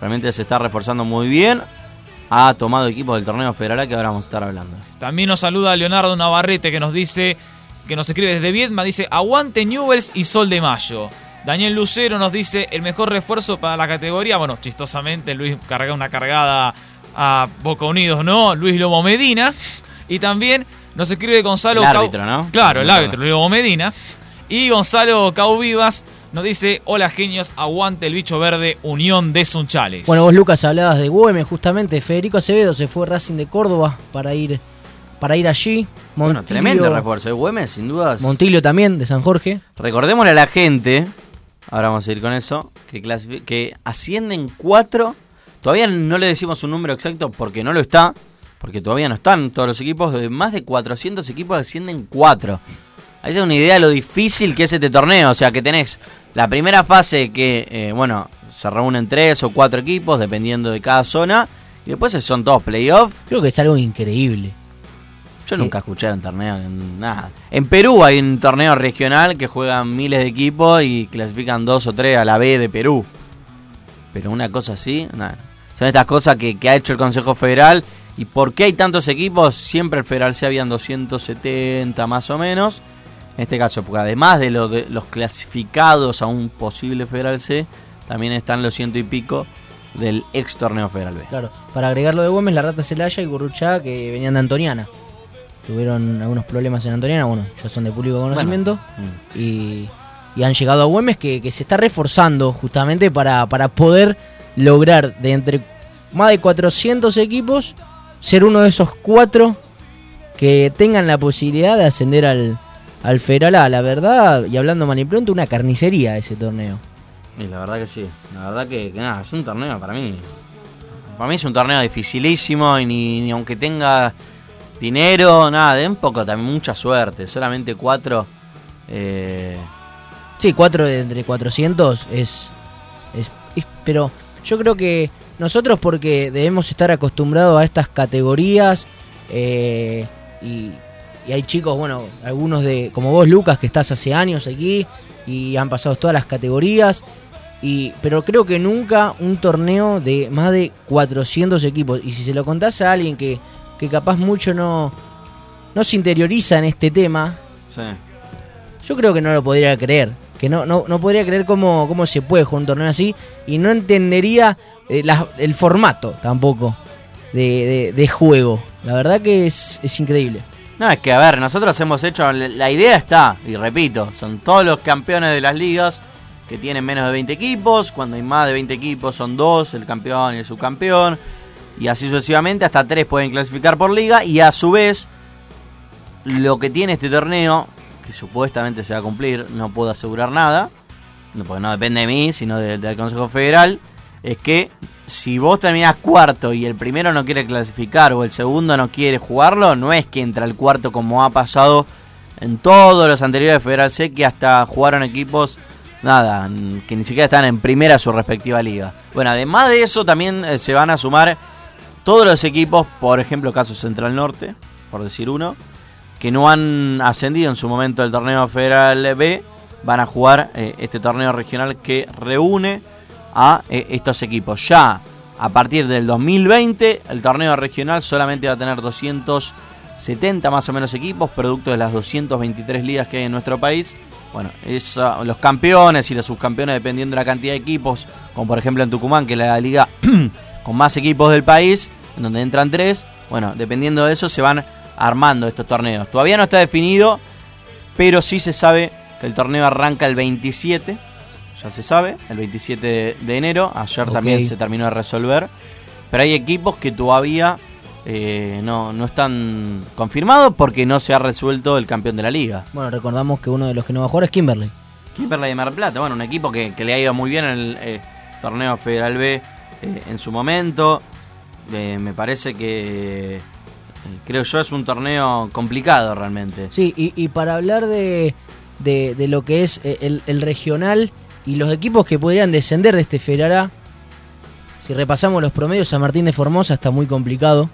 realmente se está reforzando muy bien. Ha tomado equipos del torneo Federal A que ahora vamos a estar hablando. También nos saluda Leonardo Navarrete, que nos dice, que nos escribe desde Viedma, dice, aguante Newells y Sol de Mayo. Daniel Lucero nos dice, el mejor refuerzo para la categoría, bueno, chistosamente Luis carga una cargada a Boca Unidos, ¿no? Luis Lobo Medina. Y también nos escribe Gonzalo El Cau- árbitro, ¿no? Claro, el árbitro, Luis Lobo Medina. Y Gonzalo Cauvivas nos dice, hola genios, aguante el bicho verde, Unión de Sunchales. Bueno, vos Lucas hablabas de Güemes, justamente. Federico Acevedo se fue a Racing de Córdoba para ir, para ir allí. Bueno, tremendo refuerzo. El Güemes, sin dudas. Montillo también, de San Jorge. Recordémosle a la gente, ahora vamos a ir con eso, que, ascienden cuatro. Todavía no le decimos un número exacto porque no lo está, porque todavía no están todos los equipos. De más de 400 equipos ascienden cuatro. Ahí da una idea de lo difícil que es este torneo. O sea, que tenés la primera fase que, eh, bueno, se reúnen tres o cuatro equipos dependiendo de cada zona. Y después son todos playoffs. Creo que es algo increíble. Yo nunca escuché un torneo, en nada. En Perú hay un torneo regional que juegan miles de equipos y clasifican dos o tres a la B de Perú. Pero una cosa así, nada. Son estas cosas que, que ha hecho el Consejo Federal. ¿Y por qué hay tantos equipos? Siempre el Federal C habían 270 más o menos. En este caso, porque además de, lo de los clasificados a un posible Federal C, también están los ciento y pico del ex torneo Federal B. Claro, para agregarlo de Güemes, la Rata Celaya y Gurruchá, que venían de Antoniana. Tuvieron algunos problemas en Antoniana, bueno, ya son de público conocimiento. Y, y han llegado a Güemes, que, que se está reforzando justamente para, para poder lograr de entre más de 400 equipos ser uno de esos cuatro que tengan la posibilidad de ascender al, al Federal A. La verdad, y hablando mal y pronto, una carnicería ese torneo. Y la verdad que sí, la verdad que, que nada, es un torneo para mí. Para mí es un torneo dificilísimo y ni, ni aunque tenga dinero, nada, de poco también mucha suerte. Solamente cuatro. Eh, Sí, 4 de entre 400 es, es, es- Pero yo creo que nosotros, porque debemos estar acostumbrados a estas categorías, eh, y, y hay chicos, bueno, algunos de. como vos, Lucas, que estás hace años aquí y han pasado todas las categorías. Y, pero creo que nunca un torneo de más de 400 equipos. Y si se lo contás a alguien que, que capaz mucho no, no se interioriza en este tema, sí. yo creo que no lo podría creer. Que no, no, no podría creer cómo, cómo se puede jugar un torneo así. Y no entendería eh, la- el formato tampoco de, de- de juego. La verdad que es, es increíble. No, es que a ver, nosotros hemos hecho, la idea está, y repito, son todos los campeones de las ligas que tienen menos de 20 equipos, cuando hay más de 20 equipos son dos, el campeón y el subcampeón, y así sucesivamente, hasta tres pueden clasificar por liga, y a su vez, lo que tiene este torneo, que supuestamente se va a cumplir, no puedo asegurar nada, porque no depende de mí, sino de- del Consejo Federal, es que si vos terminás cuarto y el primero no quiere clasificar o el segundo no quiere jugarlo, no es que entra el cuarto como ha pasado en todos los anteriores Federal C que hasta jugaron equipos, nada, que ni siquiera están en primera de su respectiva liga. Bueno, además de eso también eh, se van a sumar todos los equipos, por ejemplo, caso Central Norte, por decir uno, que no han ascendido en su momento del torneo Federal B, van a jugar eh, este torneo regional que reúne a eh, estos equipos. Ya a partir del 2020, el torneo regional solamente va a tener 270 más o menos equipos, producto de las 223 ligas que hay en nuestro país. Bueno, ah, los campeones y los subcampeones dependiendo de la cantidad de equipos, como por ejemplo en Tucumán, que es la liga con más equipos del país, en donde entran tres. Bueno, dependiendo de eso se van armando estos torneos. Todavía no está definido, pero sí se sabe que el torneo arranca el 27, ya se sabe, el 27 de, de enero. Ayer también se terminó de resolver. Pero hay equipos que todavía eh, no, no están confirmados porque no se ha resuelto el campeón de la liga. Bueno, recordamos que uno de los que no va a jugar es Kimberley. Kimberley de Mar del Plata, bueno, un equipo que, que le ha ido muy bien en el eh, torneo Federal B eh, en su momento. Eh, me parece que, creo yo, es un torneo complicado realmente. Sí, y, para hablar de, de, lo que es eh, el, regional y los equipos que podrían descender de este Federal A, si repasamos los promedios, San Martín de Formosa está muy complicado.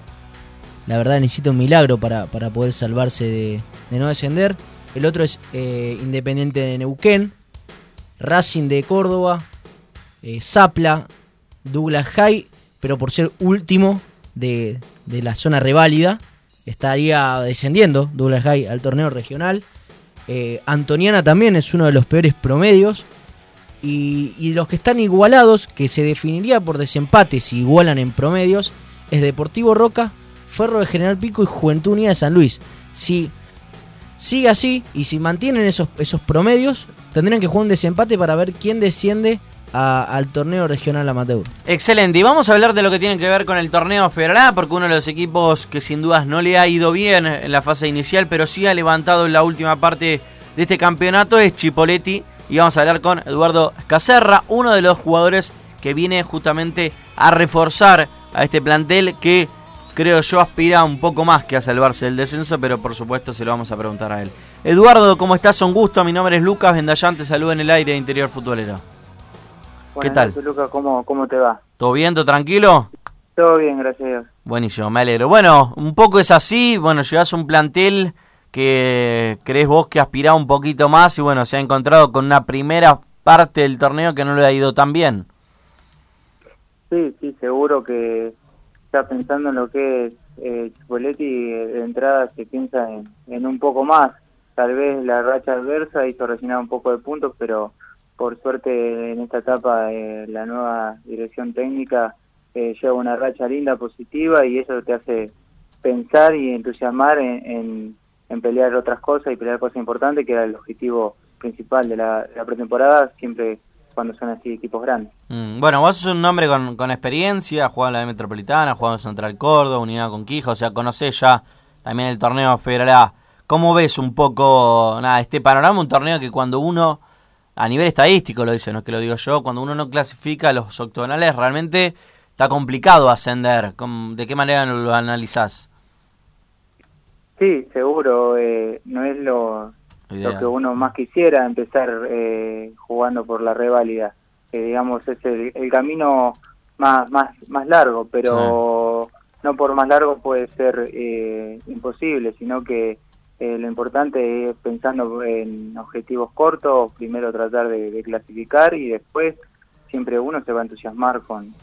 La verdad necesita un milagro para, para poder salvarse de, no descender. El otro es eh, Independiente de Neuquén, Racing de Córdoba, Zapla, Douglas High, pero por ser último de, de la zona reválida, estaría descendiendo Douglas High al torneo regional. Eh, Antoniana también es uno de los peores promedios. Y, los que están igualados, que se definiría por desempate si igualan en promedios, es Deportivo Roca, Ferro de General Pico y Juventud Unida de San Luis. Si sigue así y si mantienen esos, esos promedios, tendrían que jugar un desempate para ver quién desciende al torneo regional amateur. Excelente, y vamos a hablar de lo que tiene que ver con el torneo Federal porque uno de los equipos que sin dudas no le ha ido bien en la fase inicial, pero sí ha levantado en la última parte de este campeonato es Chipoletti, y vamos a hablar con Eduardo Caserra, uno de los jugadores que viene justamente a reforzar a este plantel que creo yo aspira un poco más que a salvarse del descenso, pero por supuesto se lo vamos a preguntar a él. Eduardo, ¿cómo estás? Un gusto, mi nombre es Lucas Vendallán, te saludo en el aire de Interior Futbolero. ¿Qué tal? noches, ¿cómo, ¿cómo te va? ¿Todo bien? ¿Todo tranquilo? Todo bien, gracias a Dios. Buenísimo, me alegro. Bueno, un poco es así, bueno, llevas un plantel que crees vos que aspiraba un poquito más y bueno, se ha encontrado con una primera parte del torneo que no le ha ido tan bien. Sí, sí, seguro que está pensando en lo que es eh, Chipoletti, eh, de entrada se piensa en, en un poco más. Tal vez la racha adversa hizo resignar un poco de puntos, pero por suerte en esta etapa eh, la nueva dirección técnica eh, lleva una racha linda, positiva, y eso te hace pensar y entusiasmar en, en, pelear otras cosas y pelear cosas importantes, que era el objetivo principal de la, pretemporada, siempre cuando son así equipos grandes. Mm, Bueno, vos sos un hombre con, con experiencia, jugado en la Metropolitana, jugado en Central Córdoba, Unidad Conquija, o sea, conocés ya también el torneo Federal A. ¿Cómo ves un poco nada este panorama? Un torneo que cuando uno, a nivel estadístico lo dice, no es que lo digo yo, cuando uno no clasifica a los octogonales, realmente está complicado ascender. ¿Cómo- ¿De qué manera lo analizás? Sí, seguro, eh, no es lo, que uno más quisiera empezar eh, jugando por la reválida. Que digamos es el, el camino más, más, más largo, pero no por más largo puede ser eh, imposible, sino que eh, lo importante es pensando en objetivos cortos, primero tratar de, de clasificar y después siempre uno se va a entusiasmar con,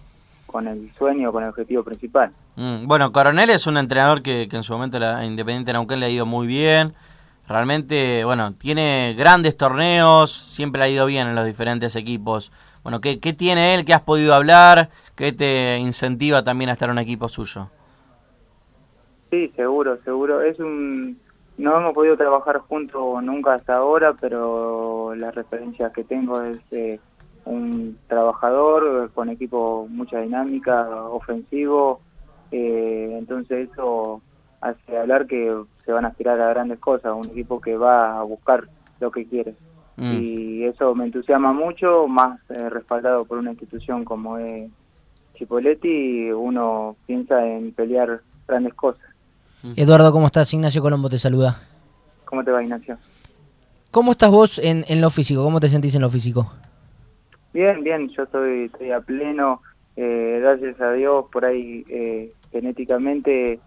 con el sueño, con el objetivo principal. Mm, Bueno, Coronel es un entrenador que, que en su momento la Independiente de Neuquén le ha ido muy bien. Realmente, bueno, tiene grandes torneos, siempre le ha ido bien en los diferentes equipos. Bueno, ¿qué, qué tiene él? ¿Qué has podido hablar? ¿Qué te incentiva también a estar en un equipo suyo? Sí, seguro, seguro. Es un no hemos podido trabajar juntos nunca hasta ahora, pero las referencias que tengo es eh, un trabajador con equipo mucha dinámica, ofensivo, eh, entonces eso hace hablar que se van a aspirar a grandes cosas, un equipo que va a buscar lo que quiere. Mm. Y eso me entusiasma mucho, más eh, respaldado por una institución como es Chipoletti, uno piensa en pelear grandes cosas. Eduardo, ¿cómo estás? Ignacio Colombo te saluda. ¿Cómo te va, Ignacio? ¿Cómo estás vos en, en lo físico? ¿Cómo te sentís en lo físico? Bien, bien, yo estoy, estoy a pleno, eh, gracias a Dios, por ahí eh, genéticamente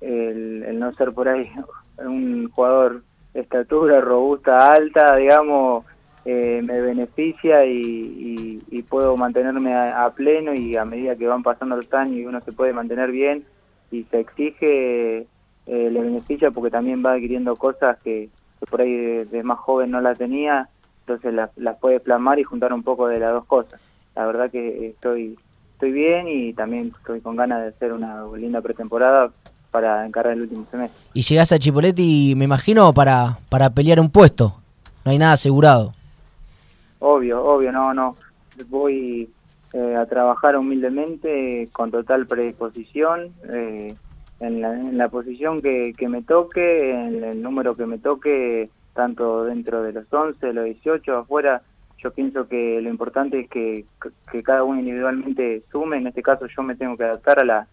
el, el no ser por ahí un jugador de estatura robusta, alta, digamos, eh, me beneficia y, y- y puedo mantenerme a, a pleno y a medida que van pasando los años y uno se puede mantener bien y se exige, eh, le beneficia porque también va adquiriendo cosas que, que por ahí de, de más joven no la tenía, entonces las, las puede plasmar y juntar un poco de las dos cosas. La verdad que estoy estoy bien y también estoy con ganas de hacer una linda pretemporada para encarar el último semestre. Y llegás a Chipoletti, me imagino, para, para pelear un puesto. No hay nada asegurado. Obvio, obvio, no, no. Voy eh, a trabajar humildemente, con total predisposición, eh, en, la, posición que, que me toque, en el número que me toque, tanto dentro de los 11, de los 18, afuera. Yo pienso que lo importante es que, que cada uno individualmente sume. En este caso yo me tengo que adaptar a la,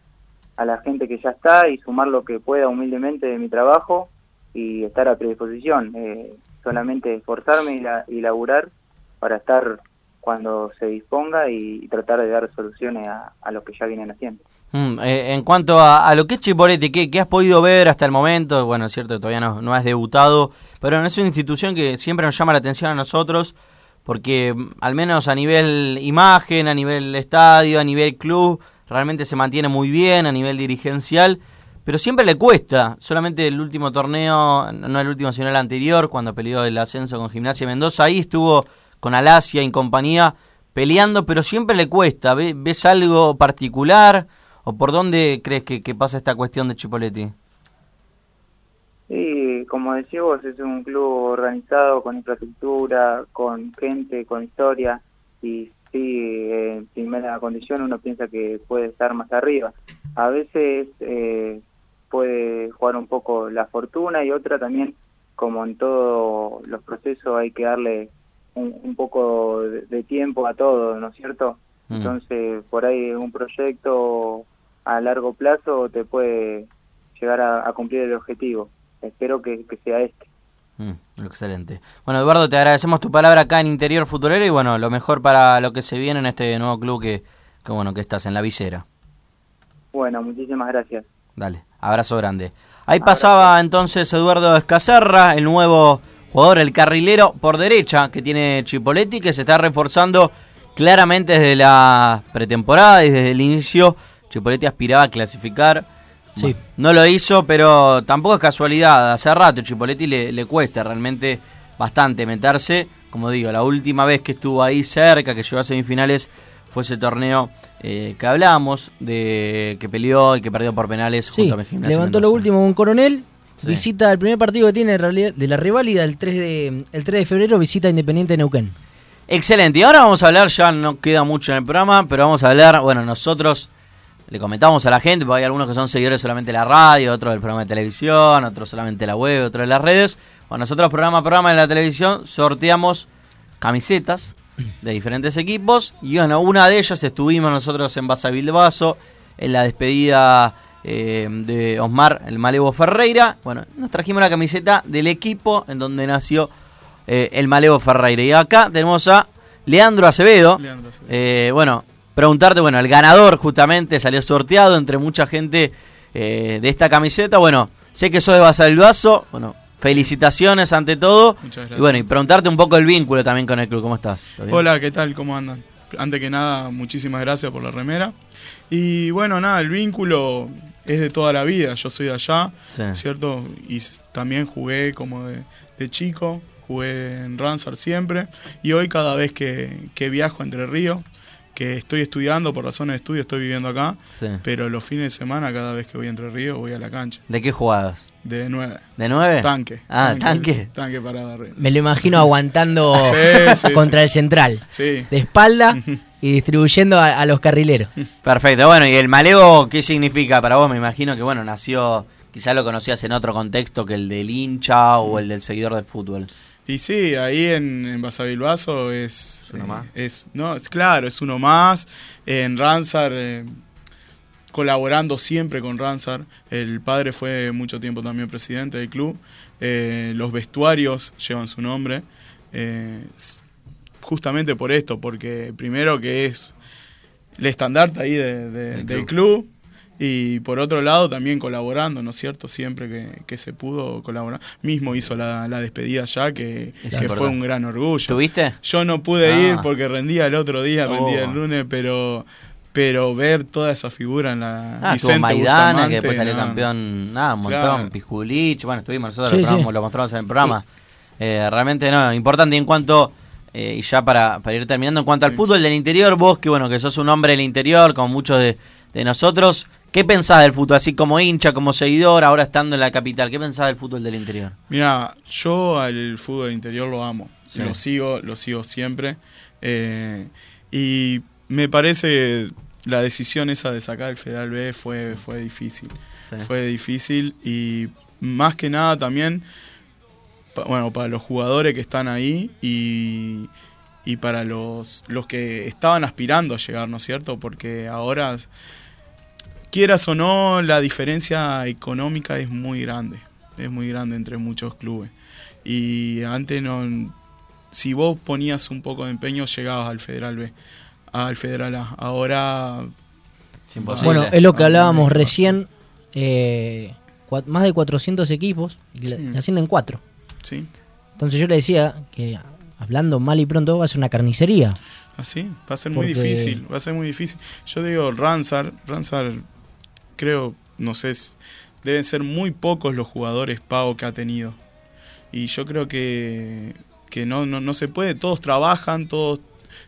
a la gente que ya está y sumar lo que pueda humildemente de mi trabajo y estar a predisposición. Eh, solamente esforzarme y, la, y laburar para estar cuando se disponga y, tratar de dar soluciones a, a lo que ya vienen haciendo. Mm, eh, en cuanto a, a lo que es Chipoletti, ¿qué, qué has podido ver hasta el momento? Bueno, es cierto, todavía no, no has debutado, pero es una institución que siempre nos llama la atención a nosotros, porque mm, al menos a nivel imagen, a nivel estadio, a nivel club, realmente se mantiene muy bien, a nivel dirigencial, pero siempre le cuesta. Solamente el último torneo, no el último, sino el anterior, cuando peleó el ascenso con Gimnasia Mendoza, ahí estuvo con Alasia y compañía peleando, pero siempre le cuesta. ¿Ve- ¿Ves algo particular? ¿O por dónde crees que, que pasa esta cuestión de Chipoletti? Sí, como decís vos, es un club organizado, con infraestructura, con gente, con historia, y sí, en primera condición uno piensa que puede estar más arriba. A veces eh, puede jugar un poco la fortuna y otra también, como en todos los procesos, hay que darle un, un poco de, de tiempo a todo, ¿no es cierto? Mm. Entonces, por ahí un proyecto a largo plazo te puede llegar a, a cumplir el objetivo. Espero que, que sea este. Mm, excelente. Bueno, Eduardo, te agradecemos tu palabra acá en Interior Futbolero y bueno, lo mejor para lo que se viene en este nuevo club que, que bueno, que estás en la visera. Bueno, muchísimas gracias. Dale, abrazo grande. Ahí pasaba entonces Eduardo Escacerra, el nuevo jugador, el carrilero por derecha que tiene Chipoletti, que se está reforzando claramente desde la pretemporada y desde el inicio. Chipoletti aspiraba a clasificar. Sí. No lo hizo, pero tampoco es casualidad. Hace rato Chipoletti le, le cuesta realmente bastante meterse. Como digo, la última vez que estuvo ahí cerca, que llegó a semifinales, fue ese torneo eh, que hablamos, de que peleó y que perdió por penales Sí, junto a levantó Mendoza. lo último un coronel. Sí. Visita el primer partido que tiene de la rivalidad el 3 de, el 3 de febrero, visita Independiente Neuquén. Excelente. Y ahora vamos a hablar, ya no queda mucho en el programa, pero vamos a hablar, bueno, nosotros le comentamos a la gente, porque hay algunos que son seguidores solamente de la radio, otros del programa de televisión, otros solamente de la web, otros de las redes. Bueno, nosotros programa a programa en la televisión sorteamos camisetas de diferentes equipos y bueno, una de ellas estuvimos nosotros en Basa Bilbaso, en la despedida eh, de Osmar el Malevo Ferreira. Bueno, nos trajimos la camiseta del equipo en donde nació eh, el Malevo Ferreira. Y acá tenemos a Leandro Acevedo. Eh, bueno, preguntarte, bueno, el ganador justamente salió sorteado entre mucha gente de esta camiseta. Bueno, sé que sos de Basalvaso. Bueno, felicitaciones ante todo. Muchas gracias. Y bueno, y preguntarte un poco el vínculo también con el club. ¿Cómo estás? Hola, ¿qué tal? ¿Cómo andan? Antes que nada, muchísimas gracias por la remera. Y bueno, nada, el vínculo es de toda la vida. Yo soy de allá, Sí. ¿cierto? Y también jugué como de, de chico, jugué en Ransar siempre. Y hoy cada vez que, que viajo a Entre Ríos, que estoy estudiando por razones de estudio, estoy viviendo acá, Sí. pero los fines de semana, cada vez que voy a Entre Ríos, voy a la cancha. ¿De qué jugabas? De nueve. ¿De nueve? Tanque. Ah, tanque. Tanque para arriba. Me lo imagino aguantando Sí, sí, contra sí. el central. Sí. De espalda y distribuyendo a, a los carrileros. Perfecto, bueno, ¿y el Malevo qué significa para vos? Me imagino que, bueno, nació, quizás lo conocías en otro contexto que el del hincha o el del seguidor de fútbol. Y sí, ahí en, en Basavilbaso es, eh, es no, es claro, es uno más. En Ransar, eh, colaborando siempre con Ransar. El padre fue mucho tiempo también presidente del club. Eh, los vestuarios llevan su nombre. eh, justamente por esto, porque primero que es el estandarte ahí de- de- Del del club. club. Y por otro lado también colaborando, ¿no es cierto? Siempre que, que se pudo colaborar. Mismo hizo la, la despedida ya, que, fue un gran orgullo. ¿Tuviste? Yo no pude Ah. ir porque rendía el otro día, rendía Oh. el lunes, pero pero ver toda esa figura en la Ah, Vicente Maidana, Bustamante, que después salió no. campeón, nada, un montón, Claro. Pijulich, bueno, estuvimos nosotros, Sí, lo, probamos, sí. lo mostramos en el programa. Eh, realmente, no, importante en cuanto, eh, y ya para, para ir terminando, en cuanto al fútbol del interior, vos que bueno, que sos un hombre del interior, como muchos de, de nosotros, ¿qué pensás del fútbol? Así como hincha, como seguidor, ahora estando en la capital, ¿qué pensás del fútbol del interior? Mira, yo al fútbol interior lo amo, Sí. lo sigo, lo sigo siempre. eh, y me parece la decisión esa de sacar el Federal B fue, fue difícil. Fue difícil y más que nada también, pa- bueno, para los jugadores que están ahí y, y para los, los que estaban aspirando a llegar, ¿no es cierto? Porque ahora, quieras o no, la diferencia económica es muy grande. Es muy grande entre muchos clubes. Y antes no. Si vos ponías un poco de empeño, llegabas al Federal B. Al Federal A. Ahora. Bueno, es lo que hablábamos recién. eh, más de 400 equipos y Sí. ascienden cuatro. Sí. Entonces yo le decía que hablando mal y pronto va a ser una carnicería. Así, va a ser muy Porque- difícil, va a ser muy difícil. Yo digo, Ransar, Ransar, creo, no sé, deben ser muy pocos los jugadores pagos que ha tenido. Y yo creo que, que no, no, no se puede, todos trabajan, todos,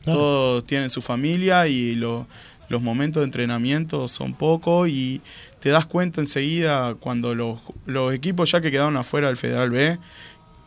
Claro. todos tienen su familia y lo, los momentos de entrenamiento son pocos y te das cuenta enseguida cuando los, los equipos ya que quedaron afuera del Federal B,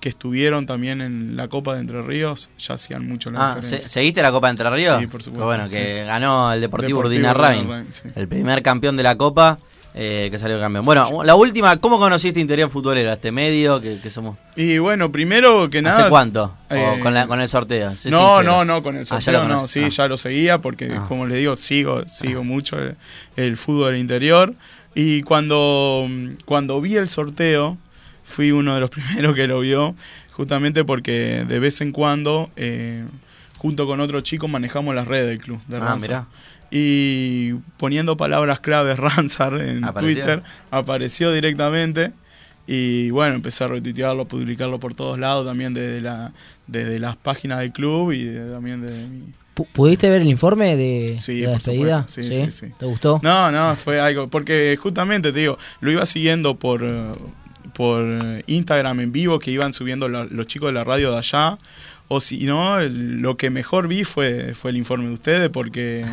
que estuvieron también en la Copa de Entre Ríos, ya hacían mucho la Ah, diferencia. ¿se- ¿Seguiste la Copa de Entre Ríos? Sí, por supuesto. Que bueno, que ganó el Deportivo, Deportivo Urdina sí. el primer campeón de la Copa eh, que salió campeón. Bueno, la última, ¿cómo conociste Interior Futbolero? ¿Este medio que, que somos? Y bueno, primero que nada... ¿Hace cuánto? ¿O eh, con, la- con el sorteo? Sé no, sincero. no, no, con el Ah, sorteo no, sí, Ah. ya lo seguía porque, Ah. como le digo, sigo sigo mucho el, el fútbol interior. Y cuando, cuando vi el sorteo, fui uno de los primeros que lo vio, justamente porque de vez en cuando, eh, junto con otro chico, manejamos las redes del club de Ah, Ransar. mirá. Y poniendo palabras claves Ransar en ¿Apareció? Twitter, apareció directamente. Y bueno, empecé a retuitearlo, a publicarlo por todos lados, también desde, la, desde las páginas del club y de- también de mi... Pu- ¿Pudiste ver el informe de, Sí, de la por despedida? supuesto. Sí, sí, sí. ¿Te gustó? No, no, fue algo, porque justamente te digo, lo iba siguiendo por, por eh, Instagram en vivo que iban subiendo la- los chicos de la radio de allá, o si no, el- lo que mejor vi fue, fue el informe de ustedes, porque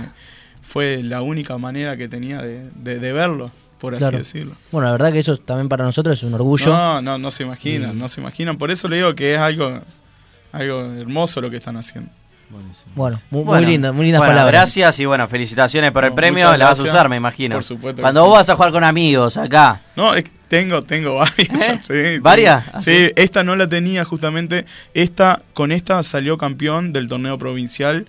fue la única manera que tenía de, de- de verlo, por así Claro. decirlo. Bueno, la verdad que eso también para nosotros es un orgullo. No, no, no se imaginan, Y- no se imaginan, por eso le digo que es algo, algo hermoso lo que están haciendo. Bueno, muy, muy Bueno, lindo, muy lindas bueno, palabras. Gracias y bueno, felicitaciones por el premio. La vas a usar, me imagino. Por supuesto Cuando sí. vos vas a jugar con amigos acá. No, es que tengo, tengo varias. sí, ¿Varias? tengo. ¿Ah, Sí, sí? esta no la tenía justamente. Esta, con esta salió campeón del torneo provincial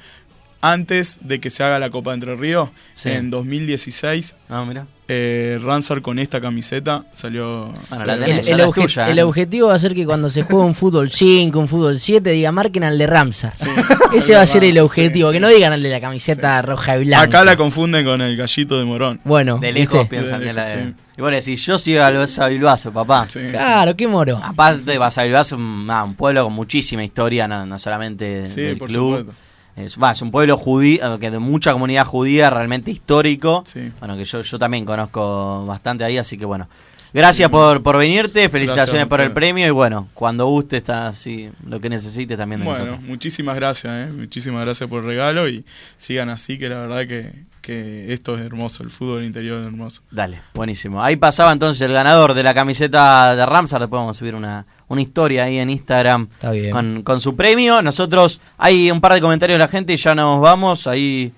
antes de que se haga la Copa de Entre Ríos Sí. en 2016. Ah, mira. Eh, Ransar con esta camiseta salió. Bueno, la salió tenés, el, obje- tuya, ¿eh? objetivo va a ser que cuando se juegue un fútbol 5, un fútbol 7, diga marquen al de Ramsar. Ese va a ser el objetivo, que no digan al de la camiseta roja y blanca. Acá la confunden con el gallito de Morón. Bueno, De lejos ¿viste? piensan De que la de... sí. Y bueno, si yo soy a Bilbaso, papá. Sí, Claro, qué moro. Aparte, Basavilbaso es un, ah, un pueblo con muchísima historia, no, no solamente Sí, del por club. supuesto. Es, va, es un pueblo judío, que de mucha comunidad judía, realmente histórico. Sí. Bueno, que yo, yo también conozco bastante ahí, así que bueno. Gracias por, por venirte, felicitaciones Gracias por el premio y bueno, cuando guste está así, lo que necesites también de Bueno, nosotros. muchísimas gracias, eh. muchísimas gracias por el regalo y sigan así, que la verdad que, que esto es hermoso, el fútbol interior es hermoso. Dale, buenísimo. Ahí pasaba entonces el ganador de la camiseta de Ramsar. Después vamos a subir una, una historia ahí en Instagram Está bien. con, con su premio. Nosotros, hay un par de comentarios de la gente y ya nos vamos. Ahí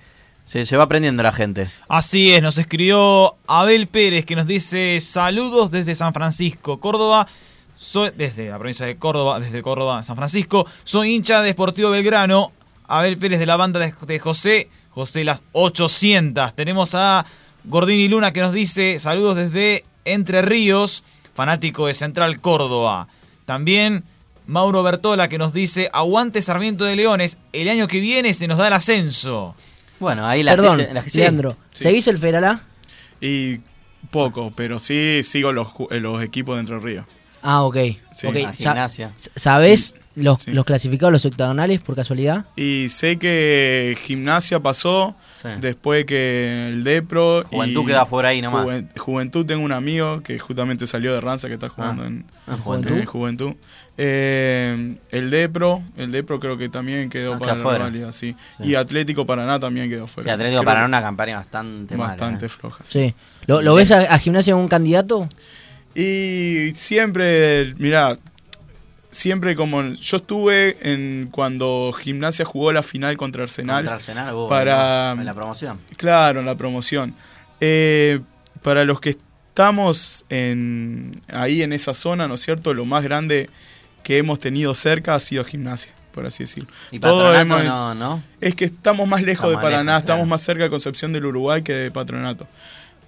se, se va aprendiendo la gente. Así es, nos escribió Abel Pérez que nos dice saludos desde San Francisco, Córdoba. Soy desde la provincia de Córdoba, desde Córdoba, San Francisco. Soy hincha de Sportivo Belgrano. Abel Pérez de la banda de, de José, José las 800. Tenemos a Gordini Luna que nos dice saludos desde Entre Ríos, fanático de Central Córdoba. También Mauro Bertola que nos dice aguante Sarmiento de Leones, el año que viene se nos da el ascenso. Bueno, ahí la Perdón, gente. la- sí. Leandro, ¿seguís el Feralá? Y poco, pero sí sigo los, los equipos de Entre Ríos. Ah, ok. Sí. ok. Sa- gimnasia. ¿Sabés los, Sí. los clasificados, los octagonales, por casualidad? Y sé que Gimnasia pasó, Sí. después que el Depro. Juventud y queda fuera ahí nomás. Juven- Juventud tengo un amigo que justamente salió de Ranza que está jugando Ah, en, en Juventud. en Juventud. Eh, el Depro, el Depro creo que también quedó Ah, para queda la fuera. rivalidad, sí. Sí. Y Atlético Paraná también quedó fuera. Sí, Atlético Creo para que una campaña bastante mala. Bastante ¿eh? floja. sí. Sí. ¿Lo, lo ves a, a Gimnasia como un candidato? Y siempre, mira, siempre como yo estuve en cuando Gimnasia jugó la final contra Arsenal. Contra Arsenal, vos, para en la promoción. Claro, en la promoción. Eh, para los que estamos en, ahí en esa zona, ¿no es cierto? Lo más grande que hemos tenido cerca ha sido Gimnasia, por así decirlo. Y Todo hemos- no, ¿no? Es que estamos más lejos de Paraná, lejos, estamos claro. más cerca de Concepción del Uruguay que de Patronato,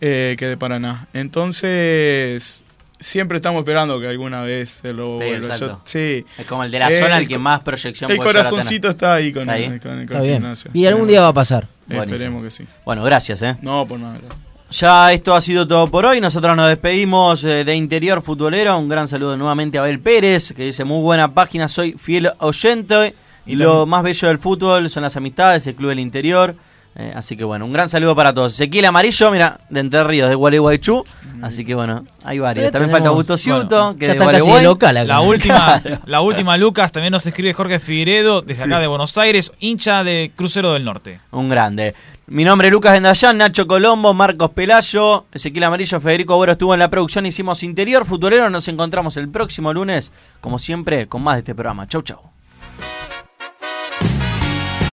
eh, que de Paraná. Entonces, siempre estamos esperando que alguna vez se lo vuelva. Yo- sí. Es como el de la Eh, zona, el que más proyección El puede corazoncito tener. está ahí con, ¿Está ahí? el- con, el- con Está bien. Gimnasia. Y algún día va a pasar. Buenísimo. Esperemos que sí. Bueno, gracias, ¿eh? No, por nada, gracias. Ya esto ha sido todo por hoy. Nosotros nos despedimos eh, de Interior Futbolero. Un gran saludo nuevamente a Abel Pérez, que dice muy buena página, soy fiel oyente. Y lo más bello del fútbol son las amistades, el club del interior. Eh, así que bueno, un gran saludo para todos. Ezequiel Amarillo, mira, de Entre Ríos, de Gualeguaychú. Así que bueno, hay varios. También tenemos- falta Augusto Ciuto, Bueno, que ya de está casi Gualeguay. de local acá. La última, la última, Lucas, también nos escribe Jorge Figueredo, desde acá de Buenos Aires, hincha de Crucero del Norte. Un grande. Mi nombre es Lucas Vendallán, Nacho Colombo, Marcos Pelayo, Ezequiel Amarillo, Federico Agüero estuvo en la producción, hicimos Interior Futbolero, nos encontramos el próximo lunes, como siempre, con más de este programa. Chau, chau.